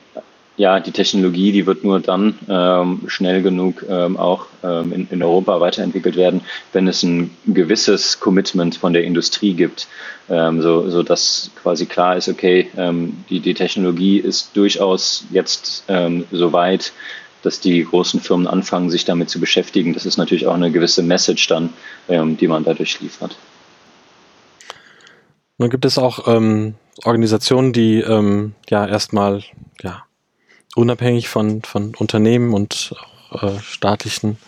ja, die Technologie, die wird nur dann ähm, schnell genug ähm, auch ähm, in, in, Europa weiterentwickelt werden, wenn es ein gewisses Commitment von der Industrie gibt, ähm, so, so dass quasi klar ist, okay, ähm, die, die Technologie ist durchaus jetzt ähm, so weit, dass die großen Firmen anfangen, sich damit zu beschäftigen. Das ist natürlich auch eine gewisse Message dann, die man dadurch liefert. Nun gibt es auch Organisationen, die ja erstmal ja unabhängig von, von Unternehmen und äh, staatlichen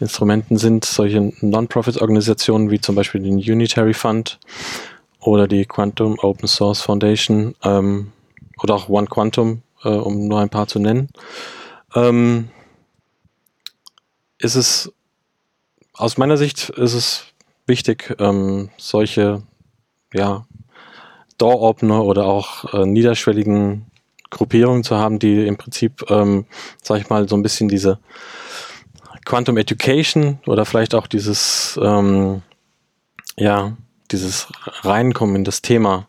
Instrumenten sind solche Non-Profit-Organisationen wie zum Beispiel den Unitary Fund oder die Quantum Open Source Foundation ähm, oder auch One Quantum, äh, um nur ein paar zu nennen. Ähm, ist es aus meiner Sicht ist es wichtig, ähm, solche ja, Door-Opener oder auch äh, niederschwelligen Gruppierungen zu haben, die im Prinzip, ähm, sag ich mal, so ein bisschen diese Quantum Education oder vielleicht auch dieses, ähm, ja, dieses Reinkommen in das Thema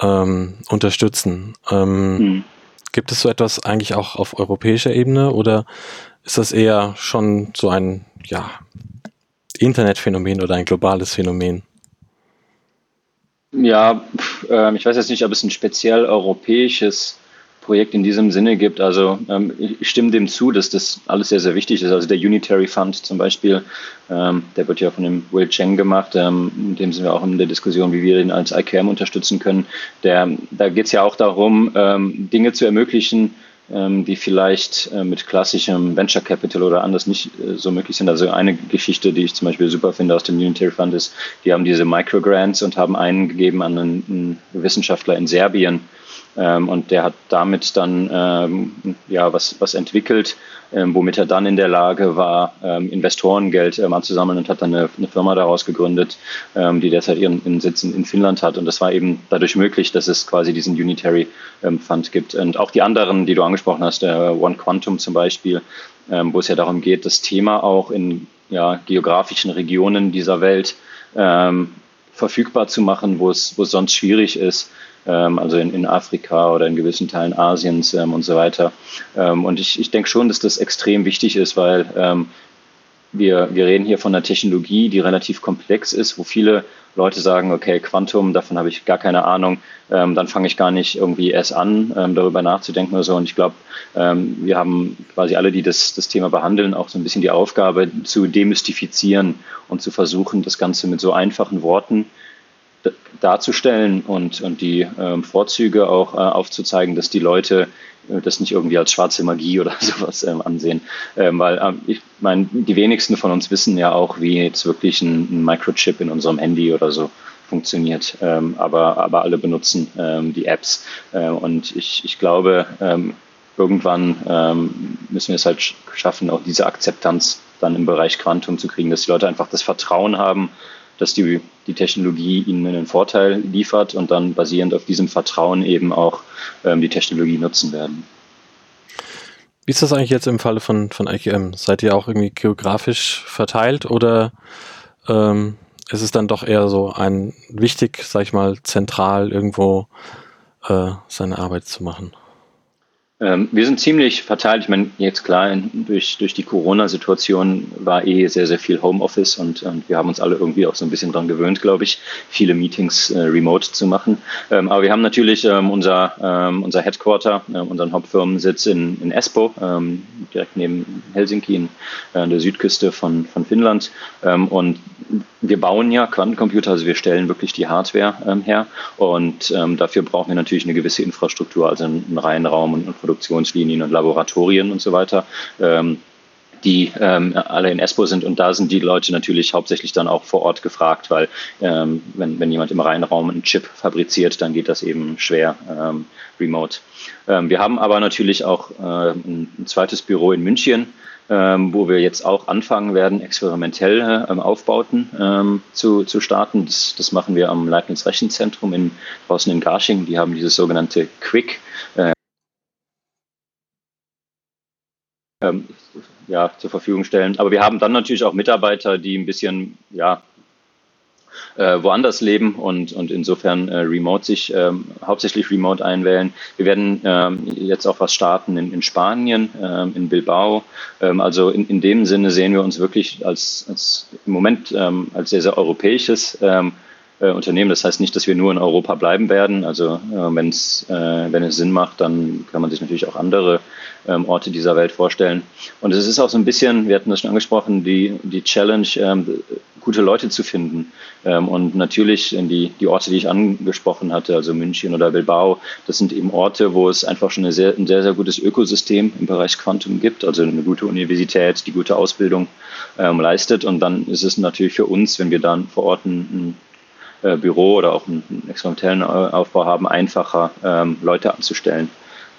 ähm, unterstützen. Ähm, mhm. Gibt es so etwas eigentlich auch auf europäischer Ebene oder ist das eher schon so ein ja, Internetphänomen oder ein globales Phänomen? Ja, äh, ich weiß jetzt nicht, ob es ein speziell europäisches Projekt in diesem Sinne gibt. Also ähm, ich stimme dem zu, dass das alles sehr, sehr wichtig ist. Also der Unitary Fund zum Beispiel, ähm, der wird ja von dem Will Cheng gemacht, ähm, in dem sind wir auch in der Diskussion, wie wir den als ICAM unterstützen können. Der, da geht es ja auch darum, ähm, Dinge zu ermöglichen, ähm, die vielleicht äh, mit klassischem Venture Capital oder anders nicht äh, so möglich sind. Also eine Geschichte, die ich zum Beispiel super finde aus dem Unitary Fund ist, die haben diese Microgrants und haben einen gegeben an einen Wissenschaftler in Serbien, Ähm, und der hat damit dann ähm, ja, was, was entwickelt, ähm, womit er dann in der Lage war, ähm, Investorengeld ähm, anzusammeln und hat dann eine, eine Firma daraus gegründet, ähm, die derzeit ihren, ihren Sitz in, in, Finnland hat. Und das war eben dadurch möglich, dass es quasi diesen Unitary Fund gibt. Und auch die anderen, die du angesprochen hast, der One Quantum zum Beispiel, wo es ja darum geht, das Thema auch in ja, geografischen Regionen dieser Welt verfügbar zu machen, wo es, sonst schwierig ist also in, in Afrika oder in gewissen Teilen Asiens ähm, und so weiter. Ähm, und ich, ich denke schon, dass das extrem wichtig ist, weil ähm, wir, wir reden hier von einer Technologie, die relativ komplex ist, wo viele Leute sagen, okay, Quantum, davon habe ich gar keine Ahnung, ähm, dann fange ich gar nicht irgendwie erst an, ähm, darüber nachzudenken oder so. Und ich glaube, ähm, wir haben quasi alle, die das, das Thema behandeln, auch so ein bisschen die Aufgabe zu demystifizieren und zu versuchen, das Ganze mit so einfachen Worten darzustellen und, und die ähm, Vorzüge auch äh, aufzuzeigen, dass die Leute äh, das nicht irgendwie als schwarze Magie oder sowas ähm, ansehen. Ähm, weil ähm, ich meine, die wenigsten von uns wissen ja auch, wie jetzt wirklich ein, ein Microchip in unserem Handy oder so funktioniert. Ähm, aber, aber alle benutzen ähm, die Apps. Und ich, ich glaube, irgendwann müssen wir es halt schaffen, auch diese Akzeptanz dann im Bereich Quantum zu kriegen, dass die Leute einfach das Vertrauen haben, dass die, die Technologie ihnen einen Vorteil liefert und dann basierend auf diesem Vertrauen eben auch ähm, die Technologie nutzen werden. Wie ist das eigentlich jetzt im Falle von, von IQM? Seid ihr auch irgendwie geografisch verteilt oder ähm, ist es dann doch eher so ein wichtig, sag ich mal, zentral irgendwo äh, seine Arbeit zu machen? Ähm, wir sind ziemlich verteilt. Ich meine, jetzt klar, durch, durch die Corona-Situation war eh sehr, sehr viel Homeoffice und, und wir haben uns alle irgendwie auch so ein bisschen dran gewöhnt, glaube ich, viele Meetings äh, remote zu machen. Ähm, aber wir haben natürlich ähm, unser, ähm, unser Headquarter, äh, unseren Hauptfirmensitz in, in Espoo, ähm, direkt neben Helsinki in, äh, der Südküste von, von Finnland. Ähm, und wir bauen ja Quantencomputer, also wir stellen wirklich die Hardware her und dafür brauchen wir natürlich eine gewisse Infrastruktur, also einen Reihenraum und, und Produktionslinien und Laboratorien und so weiter. Ähm, die ähm, alle in Espoo sind und da sind die Leute natürlich hauptsächlich dann auch vor Ort gefragt, weil ähm, wenn, wenn jemand im Reihenraum einen Chip fabriziert, dann geht das eben schwer ähm, remote. Ähm, wir haben aber natürlich auch äh, ein, zweites Büro in München, ähm, wo wir jetzt auch anfangen werden, experimentell ähm, Aufbauten ähm, zu, zu starten. Das, das machen wir am Leibniz Rechenzentrum in, draußen in Garching. Die haben dieses sogenannte Quick. Äh, ähm, ja, zur Verfügung stellen. Aber wir haben dann natürlich auch Mitarbeiter, die ein bisschen ja, äh, woanders leben und, und insofern äh, remote sich ähm, hauptsächlich remote einwählen. Wir werden ähm, jetzt auch was starten in, in Spanien, ähm, in Bilbao. Ähm, also in, in dem Sinne sehen wir uns wirklich als, als im Moment ähm, als sehr, sehr europäisches ähm, äh, Unternehmen. Das heißt nicht, dass wir nur in Europa bleiben werden. Also äh, wenn's, äh, wenn es Sinn macht, dann kann man sich natürlich auch andere ähm, Orte dieser Welt vorstellen. Und es ist auch so ein bisschen, wir hatten das schon angesprochen, die, die Challenge, ähm, gute Leute zu finden. Ähm, und natürlich die, die Orte, die ich angesprochen hatte, also München oder Bilbao, das sind eben Orte, wo es einfach schon sehr, ein sehr, sehr gutes Ökosystem im Bereich Quantum gibt, also eine gute Universität, die gute Ausbildung ähm, leistet. Und dann ist es natürlich für uns, wenn wir dann vor Ort ein, ein äh, Büro oder auch einen, experimentellen Aufbau haben, einfacher ähm, Leute anzustellen.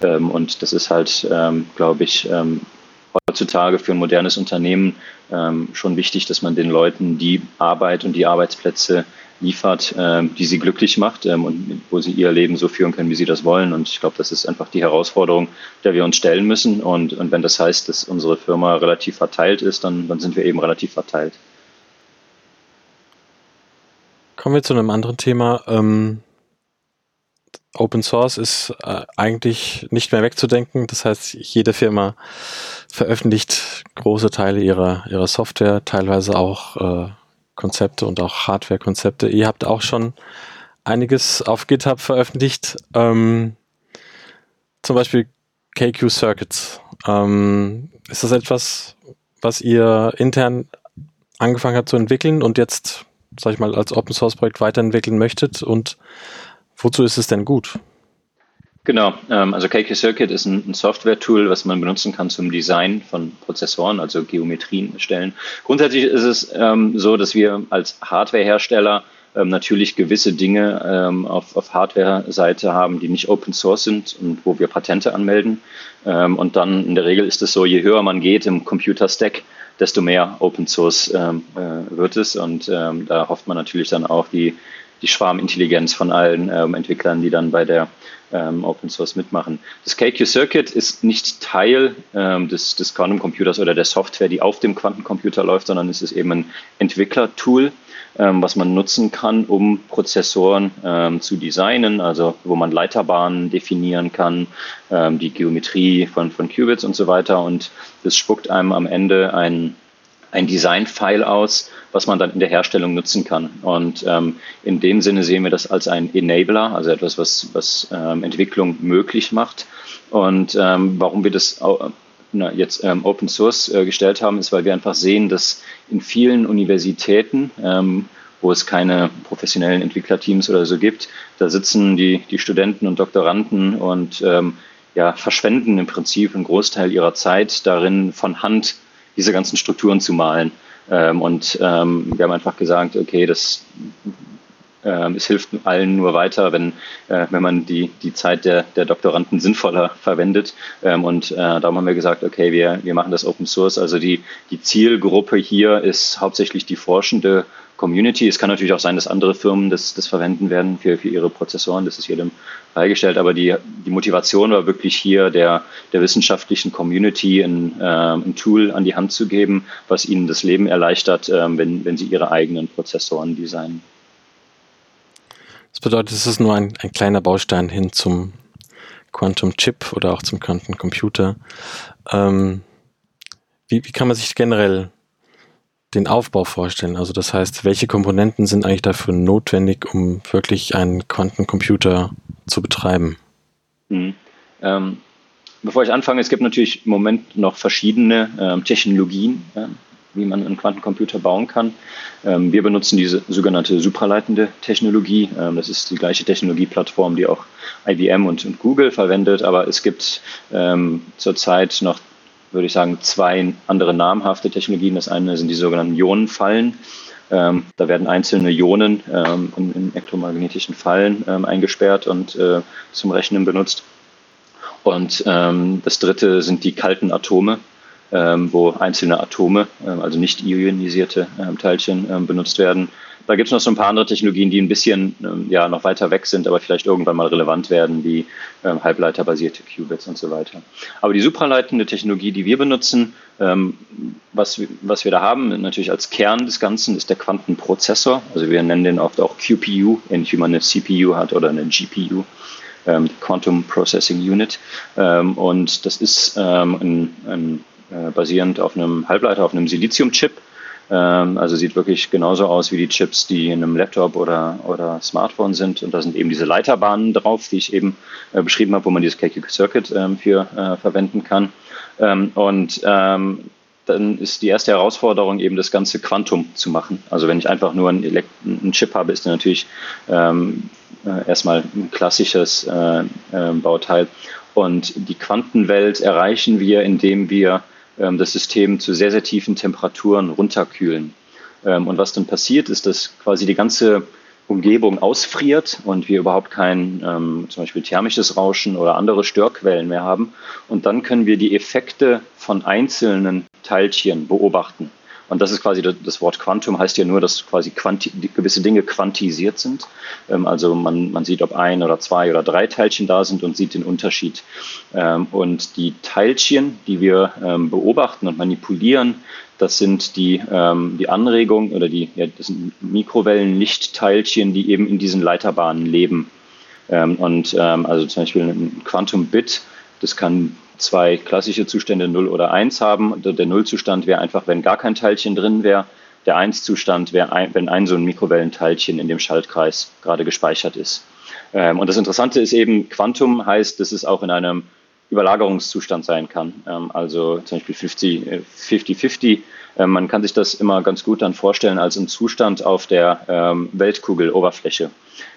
Ähm, und das ist halt, ähm, glaube ich, ähm, heutzutage für ein modernes Unternehmen ähm, schon wichtig, dass man den Leuten die Arbeit und die Arbeitsplätze liefert, die sie glücklich macht und wo sie ihr Leben so führen können, wie sie das wollen. Und ich glaube, das ist einfach die Herausforderung, der wir uns stellen müssen. Und, und wenn das heißt, dass unsere Firma relativ verteilt ist, dann, dann sind wir eben relativ verteilt. Kommen wir zu einem anderen Thema. Ähm, Open Source ist äh, eigentlich nicht mehr wegzudenken. Das heißt, jede Firma veröffentlicht große Teile ihrer, ihrer Software, teilweise auch äh, Konzepte und auch Hardware-Konzepte. Ihr habt auch schon einiges auf GitHub veröffentlicht. Ähm, zum Beispiel KQ Circuits. Ähm, ist das etwas, was ihr intern angefangen habt zu entwickeln und jetzt, sag ich mal, als Open Source Projekt weiterentwickeln möchtet und Wozu ist es denn gut? Genau, ähm, also KK Circuit ist ein, Software-Tool, was man benutzen kann zum Design von Prozessoren, also Geometrien erstellen. Grundsätzlich ist es ähm, so, dass wir als Hardware-Hersteller ähm, natürlich gewisse Dinge auf, Hardware-Seite haben, die nicht Open Source sind und wo wir Patente anmelden. Und dann in der Regel ist es so, je höher man geht im Computer-Stack, desto mehr Open Source ähm, äh, wird es. Und ähm, da hofft man natürlich dann auch die, die Schwarmintelligenz von allen ähm, Entwicklern, die dann bei der ähm, Open Source mitmachen. Das KQ Circuit ist nicht Teil ähm, des, des Quantum Computers oder der Software, die auf dem Quantencomputer läuft, sondern es ist eben ein Entwicklertool, ähm, was man nutzen kann, um Prozessoren ähm, zu designen, also wo man Leiterbahnen definieren kann, ähm, die Geometrie von, von Qubits und so weiter. Und das spuckt einem am Ende ein, ein Design-File aus, was man dann in der Herstellung nutzen kann. Und ähm, in dem Sinne sehen wir das als ein Enabler, also etwas, was, was ähm, Entwicklung möglich macht. Und ähm, warum wir das na, jetzt ähm, Open Source äh, gestellt haben, ist, weil wir einfach sehen, dass in vielen Universitäten, ähm, wo es keine professionellen Entwicklerteams oder so gibt, da sitzen die, die Studenten und Doktoranden und ähm, ja, verschwenden im Prinzip einen Großteil ihrer Zeit darin, von Hand diese ganzen Strukturen zu malen. Ähm, und ähm, wir haben einfach gesagt, okay, das ähm, es hilft allen nur weiter, wenn, äh, wenn man die, die Zeit der, der Doktoranden sinnvoller verwendet. Ähm, und äh, darum haben wir gesagt, okay, wir, wir machen das Open Source. Also die, die Zielgruppe hier ist hauptsächlich die forschende Community. Es kann natürlich auch sein, dass andere Firmen das, das verwenden werden für, für ihre Prozessoren. Das ist jedem beigestellt. Aber die, die Motivation war wirklich hier, der, der wissenschaftlichen Community ein, äh, ein Tool an die Hand zu geben, was ihnen das Leben erleichtert, äh, wenn, wenn sie ihre eigenen Prozessoren designen. Das bedeutet, es ist nur ein, ein kleiner Baustein hin zum Quantum Chip oder auch zum Quantum Computer. Ähm, wie, wie kann man sich generell den Aufbau vorstellen? Also das heißt, welche Komponenten sind eigentlich dafür notwendig, um wirklich einen Quantencomputer zu betreiben? Mhm. Ähm, bevor ich anfange, es gibt natürlich im Moment noch verschiedene ähm, Technologien. Ja wie man einen Quantencomputer bauen kann. Ähm, wir benutzen diese sogenannte supraleitende Technologie. Ähm, das ist die gleiche Technologieplattform, die auch IBM und, und Google verwendet, aber es gibt ähm, zurzeit noch, würde ich sagen, zwei andere namhafte Technologien. Das eine sind die sogenannten Ionenfallen. Ähm, da werden einzelne Ionen ähm, in, in, elektromagnetischen Fallen ähm, eingesperrt und äh, zum Rechnen benutzt. Und das dritte sind die kalten Atome ähm, wo einzelne Atome, ähm, also nicht ionisierte ähm, Teilchen, ähm, benutzt werden. Da gibt es noch so ein paar andere Technologien, die ein bisschen ähm, ja, noch weiter weg sind, aber vielleicht irgendwann mal relevant werden, wie ähm, halbleiterbasierte Qubits und so weiter. Aber die supraleitende Technologie, die wir benutzen, was, was wir da haben, natürlich als Kern des Ganzen, ist der Quantenprozessor. Also wir nennen den oft auch QPU, ähnlich wie man eine CPU hat oder eine GPU. Quantum Processing Unit. und das ist ein, ein äh, basierend auf einem Halbleiter, auf einem Siliziumchip. Ähm, also sieht wirklich genauso aus wie die Chips, die in einem Laptop oder, oder Smartphone sind. Und da sind eben diese Leiterbahnen drauf, die ich eben äh, beschrieben habe, wo man dieses KQ Circuit ähm, für äh, verwenden kann. Ähm, und dann ist die erste Herausforderung eben das ganze Quantum zu machen. Also wenn ich einfach nur einen, einen Chip habe, ist der natürlich erstmal ein klassisches Bauteil. Und die Quantenwelt erreichen wir, indem wir das System zu sehr, sehr tiefen Temperaturen runterkühlen. Ähm, und was dann passiert, ist, dass quasi die ganze Umgebung ausfriert und wir überhaupt kein ähm, zum Beispiel thermisches Rauschen oder andere Störquellen mehr haben. Und dann können wir die Effekte von einzelnen Teilchen beobachten. Und das ist quasi das Wort Quantum heißt ja nur, dass quasi quanti gewisse Dinge quantisiert sind. Ähm, also man, man sieht, ob ein oder zwei oder drei Teilchen da sind und sieht den Unterschied. Ähm, und die Teilchen, die wir ähm, beobachten und manipulieren, das sind die, ähm, die Anregung oder die ja, das sind Mikrowellenlichtteilchen, die eben in diesen Leiterbahnen leben. Ähm, und ähm, also zum Beispiel ein Quantum-Bit, das kann zwei klassische Zustände 0 oder 1 haben. Der Nullzustand wäre einfach, wenn gar kein Teilchen drin wäre. Der 1-Zustand wäre, wenn ein so ein Mikrowellenteilchen in dem Schaltkreis gerade gespeichert ist. Ähm, und das Interessante ist eben, Quantum heißt, dass es auch in einem Überlagerungszustand sein kann. Ähm, also zum Beispiel 50-50. Äh, ähm, man kann sich das immer ganz gut dann vorstellen als einen Zustand auf der Weltkugeloberfläche,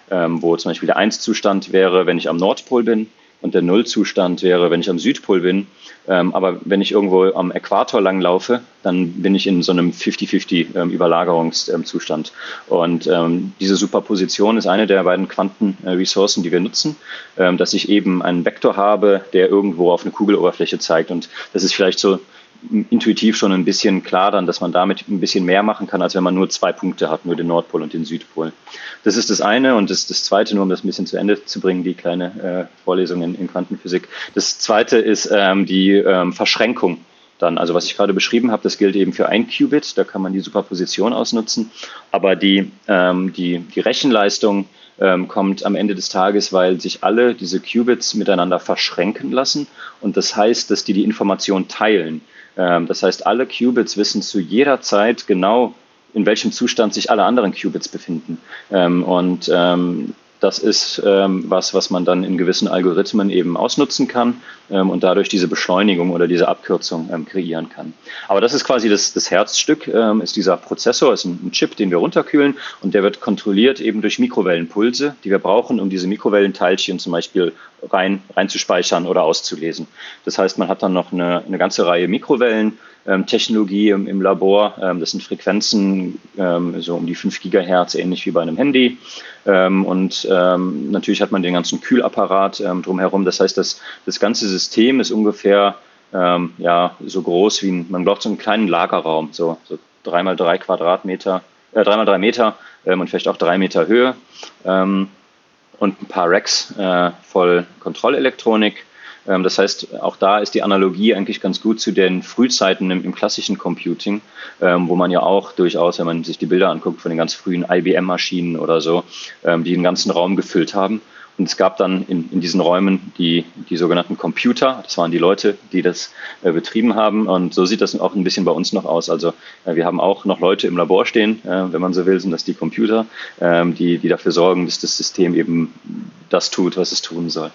wo zum Beispiel der 1-Zustand wäre, wenn ich am Nordpol bin und der Nullzustand wäre, wenn ich am Südpol bin. Ähm, aber wenn ich irgendwo am Äquator lang laufe, dann bin ich in so einem 50-50 ähm, Überlagerungszustand. Und ähm, diese Superposition ist eine der beiden Quantenressourcen, die wir nutzen, ähm, dass ich eben einen Vektor habe, der irgendwo auf eine Kugeloberfläche zeigt. Und das ist vielleicht so intuitiv schon ein bisschen klar dann, dass man damit ein bisschen mehr machen kann, als wenn man nur zwei Punkte hat, nur den Nordpol und den Südpol. Das ist das eine und das, das zweite, nur um das ein bisschen zu Ende zu bringen, die kleine äh, Vorlesung in, in, Quantenphysik. Das zweite ist ähm, die ähm, Verschränkung dann. Also was ich gerade beschrieben habe, das gilt eben für ein Qubit, da kann man die Superposition ausnutzen, aber die, ähm, die, die Rechenleistung ähm, kommt am Ende des Tages, weil sich alle diese Qubits miteinander verschränken lassen und das heißt, dass die die Information teilen. Ähm, das heißt, alle Qubits wissen zu jeder Zeit genau, in welchem Zustand sich alle anderen Qubits befinden. Ähm, und ähm, das ist ähm, was, was man dann in gewissen Algorithmen eben ausnutzen kann ähm, und dadurch diese Beschleunigung oder diese Abkürzung ähm, kreieren kann. Aber das ist quasi das, das Herzstück, ähm, ist dieser Prozessor, ist ein, ein, Chip, den wir runterkühlen und der wird kontrolliert eben durch Mikrowellenpulse, die wir brauchen, um diese Mikrowellenteilchen zum Beispiel rein, reinzuspeichern oder auszulesen. Das heißt, man hat dann noch eine, eine ganze Reihe Mikrowellen, Technologie im, im Labor. Ähm, das sind Frequenzen ähm, so um die 5 Gigahertz, ähnlich wie bei einem Handy. Ähm, und ähm, natürlich hat man den ganzen Kühlapparat ähm, drumherum. Das heißt, das, das ganze System ist ungefähr ja, so groß wie ein, man braucht so einen kleinen Lagerraum, so, so drei mal drei Quadratmeter, äh, drei mal drei Meter und vielleicht auch drei Meter Höhe und ein paar Racks äh, voll Kontrollelektronik. Ähm, das heißt, auch da ist die Analogie eigentlich ganz gut zu den Frühzeiten im, im klassischen Computing, ähm, wo man ja auch durchaus, wenn man sich die Bilder anguckt von den ganz frühen IBM-Maschinen oder so, ähm, die den ganzen Raum gefüllt haben. Und es gab dann in, in diesen Räumen die, die sogenannten Computer. Das waren die Leute, die das äh, betrieben haben. Und so sieht das auch ein bisschen bei uns noch aus. Also äh, wir haben auch noch Leute im Labor stehen, äh, wenn man so will, sind das die Computer, ähm, die, die dafür sorgen, dass das System eben das tut, was es tun soll.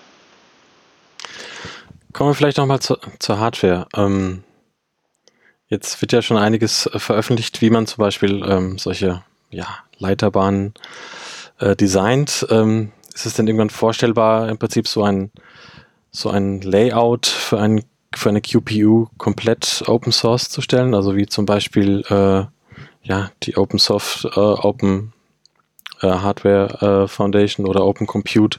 Kommen wir vielleicht nochmal zu, zur Hardware. Ähm, jetzt wird ja schon einiges äh, veröffentlicht, wie man zum Beispiel ähm, solche ja, Leiterbahnen äh, designt. Ähm, ist es denn irgendwann vorstellbar, im Prinzip so ein, so ein Layout für, ein, für eine QPU komplett Open Source zu stellen? Also wie zum Beispiel äh, ja, die Open Soft, äh, Open äh, Hardware Foundation oder Open Compute,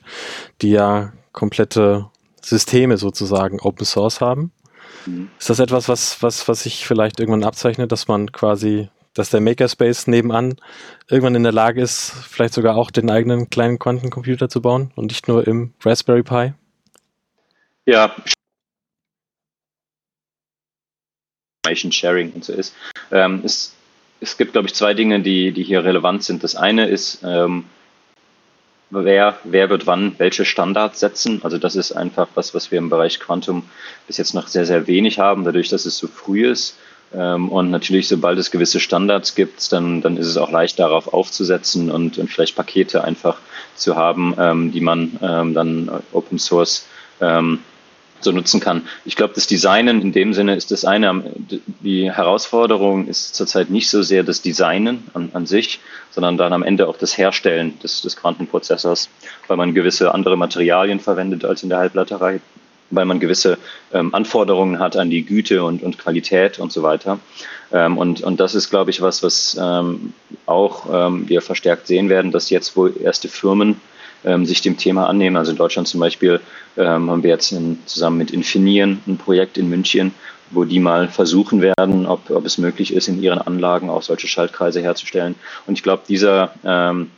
die ja komplette Systeme sozusagen Open Source haben. Mhm. Ist das etwas, was, was, was sich vielleicht irgendwann abzeichnet, dass man quasi, dass der Makerspace nebenan irgendwann in der Lage ist, vielleicht sogar auch den eigenen kleinen Quantencomputer zu bauen und nicht nur im Raspberry Pi? Ja. Information Sharing und so ist. Ähm, es, es gibt, glaube ich, zwei Dinge, die, die hier relevant sind. Das eine ist, ähm, wer, wer wird wann welche Standards setzen. Also das ist einfach was, was wir im Bereich Quantum bis jetzt noch sehr, sehr wenig haben, dadurch, dass es so früh ist. Ähm, und natürlich, sobald es gewisse Standards gibt, dann, dann ist es auch leicht darauf aufzusetzen und, und vielleicht Pakete einfach zu haben, ähm, die man ähm, dann Open Source so nutzen kann. Ich glaube, das Designen in dem Sinne ist das eine. Die Herausforderung ist zurzeit nicht so sehr das Designen an, an sich, sondern dann am Ende auch das Herstellen des, des Quantenprozessors, weil man gewisse andere Materialien verwendet als in der Halbleiterei, weil man gewisse ähm, Anforderungen hat an die Güte und, und Qualität und so weiter. Ähm, und, und das ist, glaube ich, was, was ähm, auch ähm, wir verstärkt sehen werden, dass jetzt wohl erste Firmen ähm, sich dem Thema annehmen. Also in Deutschland zum Beispiel ähm, haben wir jetzt in, zusammen mit Infinien ein Projekt in München, wo die mal versuchen werden, ob, ob es möglich ist, in ihren Anlagen auch solche Schaltkreise herzustellen. Und ich glaube, dieser ähm,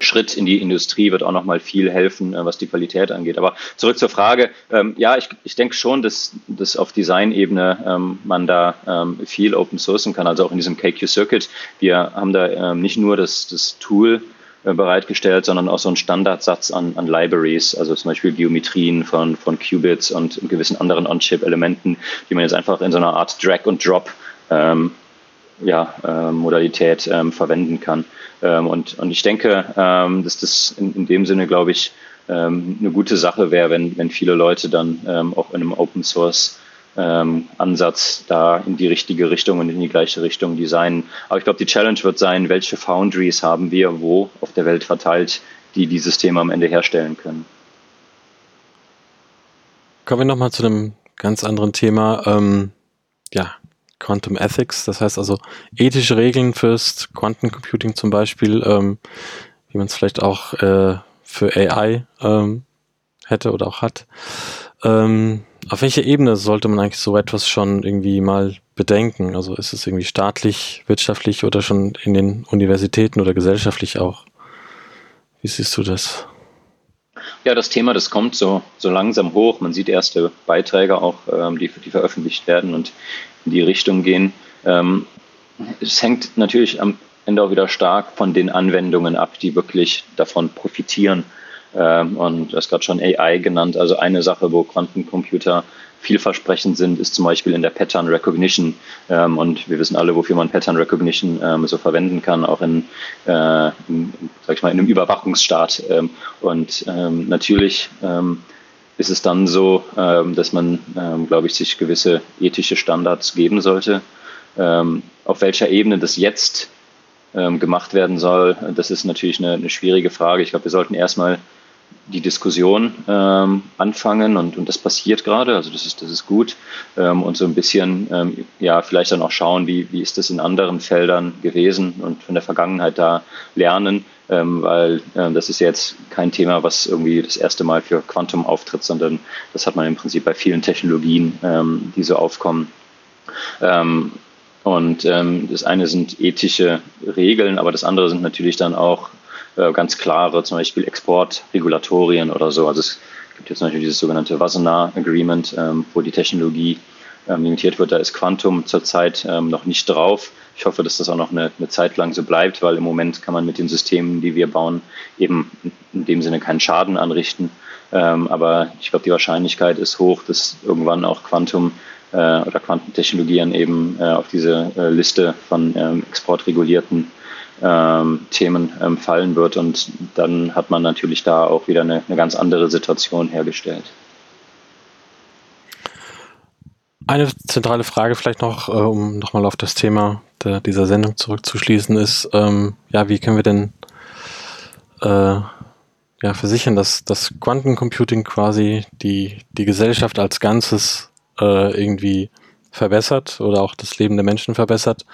Schritt in die Industrie wird auch nochmal viel helfen, äh, was die Qualität angeht. Aber zurück zur Frage. Ähm, ja, ich, ich denke schon, dass, dass auf Design-Ebene ähm, man da ähm, viel open sourcen kann, also auch in diesem KQ Circuit. Wir haben da ähm, nicht nur das, das Tool, bereitgestellt, sondern auch so einen Standardsatz an, an Libraries, also zum Beispiel Geometrien von, von Qubits und gewissen anderen On-Chip-Elementen, die man jetzt einfach in so einer Art Drag and Drop ähm, ja, äh, Modalität ähm, verwenden kann. Ähm, und, und ich denke, ähm, dass das in, in dem Sinne, glaube ich, ähm, eine gute Sache wäre, wenn, wenn viele Leute dann ähm, auch in einem Open Source ähm, Ansatz da in die richtige Richtung und in die gleiche Richtung designen. Aber ich glaube, die Challenge wird sein, welche Foundries haben wir wo auf der Welt verteilt, die die Systeme am Ende herstellen können. Kommen wir nochmal zu einem ganz anderen Thema. Ähm, ja, Quantum Ethics, das heißt also ethische Regeln fürs Quantencomputing zum Beispiel, ähm, wie man es vielleicht auch äh, für AI ähm, hätte oder auch hat. Ähm, auf welcher Ebene sollte man eigentlich so etwas schon irgendwie mal bedenken? Also ist es irgendwie staatlich, wirtschaftlich oder schon in den Universitäten oder gesellschaftlich auch? Wie siehst du das? Ja, das Thema, das kommt so, so langsam hoch. Man sieht erste Beiträge auch, ähm, die, die veröffentlicht werden und in die Richtung gehen. Ähm, es hängt natürlich am Ende auch wieder stark von den Anwendungen ab, die wirklich davon profitieren. Ähm, und hast gerade schon AI genannt. Also eine Sache, wo Quantencomputer vielversprechend sind, ist zum Beispiel in der Pattern Recognition. Ähm, und wir wissen alle, wofür man Pattern Recognition ähm, so verwenden kann, auch in, äh, in, sag ich mal, in einem Überwachungsstaat. Und natürlich ist es dann so, dass man, glaube ich, sich gewisse ethische Standards geben sollte. auf welcher Ebene das jetzt gemacht werden soll, das ist natürlich eine, eine schwierige Frage. Ich glaube, wir sollten erstmal die Diskussion ähm, anfangen und, und das passiert gerade, also das ist, das ist gut ähm, und so ein bisschen, ähm, ja, vielleicht dann auch schauen, wie, wie ist das in anderen Feldern gewesen und von der Vergangenheit da lernen, ähm, weil äh, das ist jetzt kein Thema, was irgendwie das erste Mal für Quantum auftritt, sondern das hat man im Prinzip bei vielen Technologien, ähm, die so aufkommen. Ähm, und ähm, das eine sind ethische Regeln, aber das andere sind natürlich dann auch äh, ganz klare, zum Beispiel Exportregulatorien oder so. Also es gibt jetzt natürlich dieses sogenannte Wassenaar Agreement, ähm, wo die Technologie ähm, limitiert wird. Da ist Quantum zurzeit ähm, noch nicht drauf. Ich hoffe, dass das auch noch eine, eine, Zeit lang so bleibt, weil im Moment kann man mit den Systemen, die wir bauen, eben in dem Sinne keinen Schaden anrichten. Ähm, aber ich glaube, die Wahrscheinlichkeit ist hoch, dass irgendwann auch Quantum äh, oder Quantentechnologien eben äh, auf diese äh, Liste von ähm, exportregulierten ähm, Themen ähm, fallen wird. Und dann hat man natürlich da auch wieder eine, eine ganz andere Situation hergestellt. Eine zentrale Frage vielleicht noch, äh, um nochmal auf das Thema der, dieser Sendung zurückzuschließen, ist, ähm, ja, wie können wir denn äh, ja, versichern, dass das Quantencomputing quasi die, die Gesellschaft als Ganzes äh, irgendwie verbessert oder auch das Leben der Menschen verbessert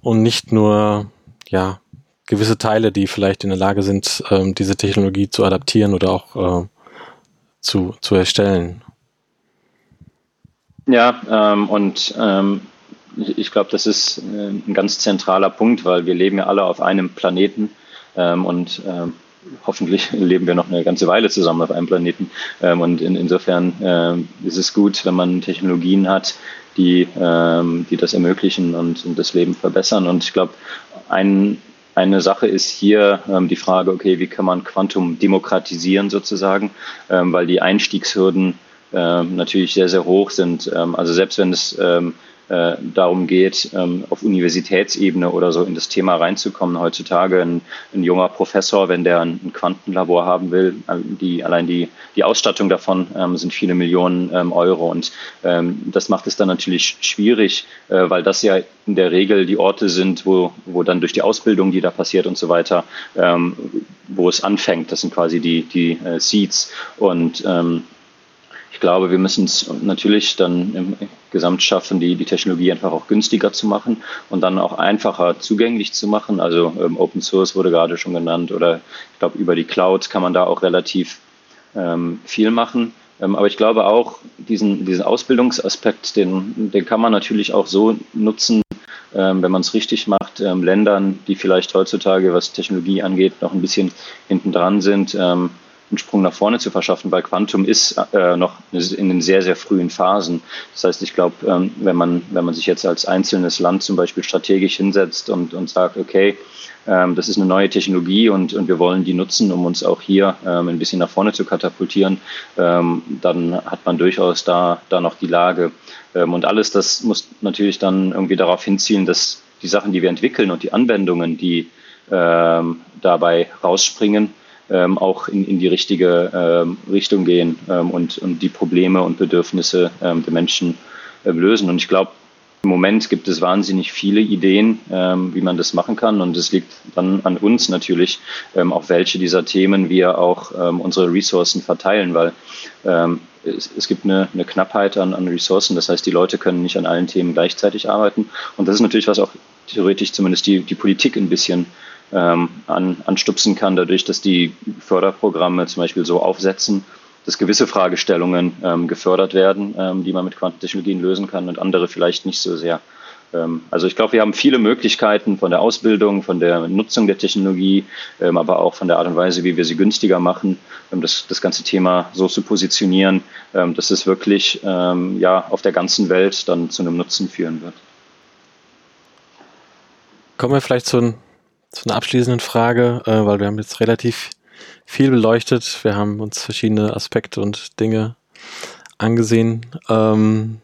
und nicht nur ja gewisse Teile, die vielleicht in der Lage sind, ähm, diese Technologie zu adaptieren oder auch äh, zu, zu erstellen. Ja, ähm, und ähm, ich, glaube, das ist äh, ein ganz zentraler Punkt, weil wir leben ja alle auf einem Planeten ähm, und ähm, hoffentlich leben wir noch eine ganze Weile zusammen auf einem Planeten. Ähm, und in, insofern ist es gut, wenn man Technologien hat, die, die das ermöglichen und, und das Leben verbessern. Und ich glaube, ein eine Sache ist hier ähm, die Frage, okay, wie kann man Quantum demokratisieren sozusagen, ähm, weil die Einstiegshürden ähm, natürlich sehr, sehr hoch sind. Ähm, also selbst wenn es ähm, äh, darum geht, ähm, auf Universitätsebene oder so in das Thema reinzukommen. Heutzutage ein, ein junger Professor, wenn der ein, ein, Quantenlabor haben will, äh, die, allein die, die Ausstattung davon ähm, sind viele Millionen ähm, Euro. Und ähm, das macht es dann natürlich schwierig, äh, weil das ja in der Regel die Orte sind, wo, wo dann durch die Ausbildung, die da passiert und so weiter, ähm, wo es anfängt. Das sind quasi die, die äh, Seeds. Und ähm, ich glaube, wir müssen es natürlich dann im Gesamt schaffen, die, die Technologie einfach auch günstiger zu machen und dann auch einfacher zugänglich zu machen. Also ähm, Open Source wurde gerade schon genannt oder ich glaube, über die Cloud kann man da auch relativ ähm, viel machen. Ähm, aber ich glaube auch, diesen, diesen Ausbildungsaspekt, den, den kann man natürlich auch so nutzen, ähm, wenn man es richtig macht, ähm, Ländern, die vielleicht heutzutage, was Technologie angeht, noch ein bisschen hinten dran sind, ähm, einen Sprung nach vorne zu verschaffen, weil Quantum ist äh, noch in den sehr, sehr frühen Phasen. Das heißt, ich glaube, ähm, wenn, man, wenn man sich jetzt als einzelnes Land zum Beispiel strategisch hinsetzt und, und sagt, okay, ähm, das ist eine neue Technologie und, und wir wollen die nutzen, um uns auch hier ähm, ein bisschen nach vorne zu katapultieren, ähm, dann hat man durchaus da, da noch die Lage. Ähm, und alles das muss natürlich dann irgendwie darauf hinzielen, dass die Sachen, die wir entwickeln und die Anwendungen, die ähm, dabei rausspringen, ähm, auch in, in die richtige ähm, Richtung gehen ähm, und, und die Probleme und Bedürfnisse ähm, der Menschen äh, lösen. Und ich glaube, im Moment gibt es wahnsinnig viele Ideen, ähm, wie man das machen kann. Und es liegt dann an uns natürlich, ähm, auf welche dieser Themen wir auch unsere Ressourcen verteilen, weil es, es gibt eine, eine Knappheit an, an Ressourcen, das heißt, die Leute können nicht an allen Themen gleichzeitig arbeiten. Und das ist natürlich, was auch theoretisch zumindest die, die Politik ein bisschen ähm, an, anstupsen kann, dadurch, dass die Förderprogramme zum Beispiel so aufsetzen, dass gewisse Fragestellungen ähm, gefördert werden, ähm, die man mit Quantentechnologien lösen kann und andere vielleicht nicht so sehr. Ähm, also ich glaube, wir haben viele Möglichkeiten von der Ausbildung, von der Nutzung der Technologie, ähm, aber auch von der Art und Weise, wie wir sie günstiger machen, das, das ganze Thema so zu positionieren, ähm, dass es wirklich ja, auf der ganzen Welt dann zu einem Nutzen führen wird. Kommen wir vielleicht zu, zu einer abschließenden Frage, äh, weil wir haben jetzt relativ viel beleuchtet. Wir haben uns verschiedene Aspekte und Dinge angesehen. Ähm,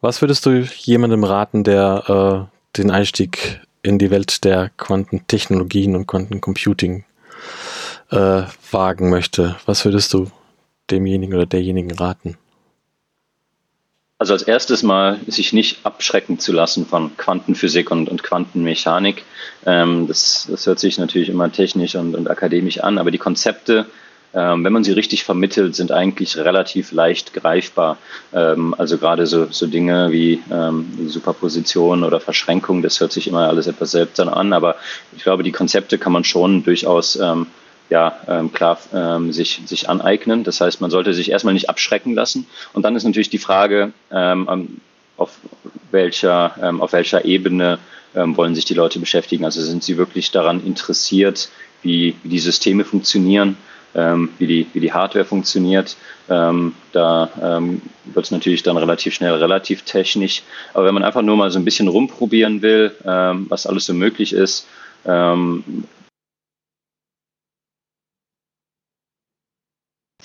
was würdest du jemandem raten, der äh, den Einstieg in die Welt der Quantentechnologien und Quantencomputing äh, wagen möchte? Was würdest du demjenigen oder derjenigen raten? Also als erstes mal sich nicht abschrecken zu lassen von Quantenphysik und, und Quantenmechanik. Ähm, das, das hört sich natürlich immer technisch und, und akademisch an, aber die Konzepte, ähm, wenn man sie richtig vermittelt, sind eigentlich relativ leicht greifbar. Ähm, also gerade so, so Dinge wie ähm, Superposition oder Verschränkung, das hört sich immer alles etwas seltsam an, aber ich glaube, die Konzepte kann man schon durchaus ähm, ja, ähm, klar ähm, sich, sich aneignen. Das heißt, man sollte sich erstmal nicht abschrecken lassen. Und dann ist natürlich die Frage, ähm, auf, welcher, ähm, auf welcher Ebene ähm, wollen sich die Leute beschäftigen. Also sind sie wirklich daran interessiert, wie, wie die Systeme funktionieren, ähm, wie, die, wie die Hardware funktioniert. Ähm, da ähm, wird es natürlich dann relativ schnell relativ technisch. Aber wenn man einfach nur mal so ein bisschen rumprobieren will, ähm, was alles so möglich ist, ähm,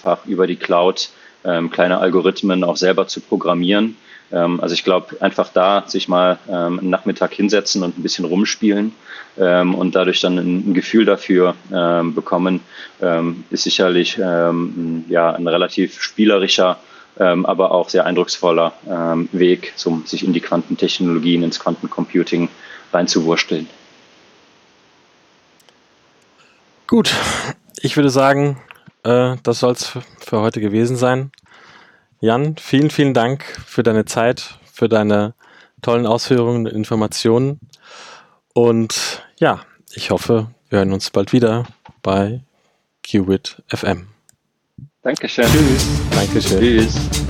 einfach über die Cloud ähm, kleine Algorithmen auch selber zu programmieren. Ähm, also ich glaube, einfach da sich mal ähm, einen Nachmittag hinsetzen und ein bisschen rumspielen ähm, und dadurch dann ein, ein Gefühl dafür ähm, bekommen, ähm, ist sicherlich ähm, ja, ein relativ spielerischer, ähm, aber auch sehr eindrucksvoller ähm, Weg, um sich in die Quantentechnologien, ins Quantencomputing reinzuwursteln. Gut, ich würde sagen, äh, das soll es für heute gewesen sein. Jan, vielen, vielen Dank für deine Zeit, für deine tollen Ausführungen und Informationen. Und ja, ich hoffe, wir hören uns bald wieder bei Qubit FM. Dankeschön. Tschüss. Dankeschön. Tschüss.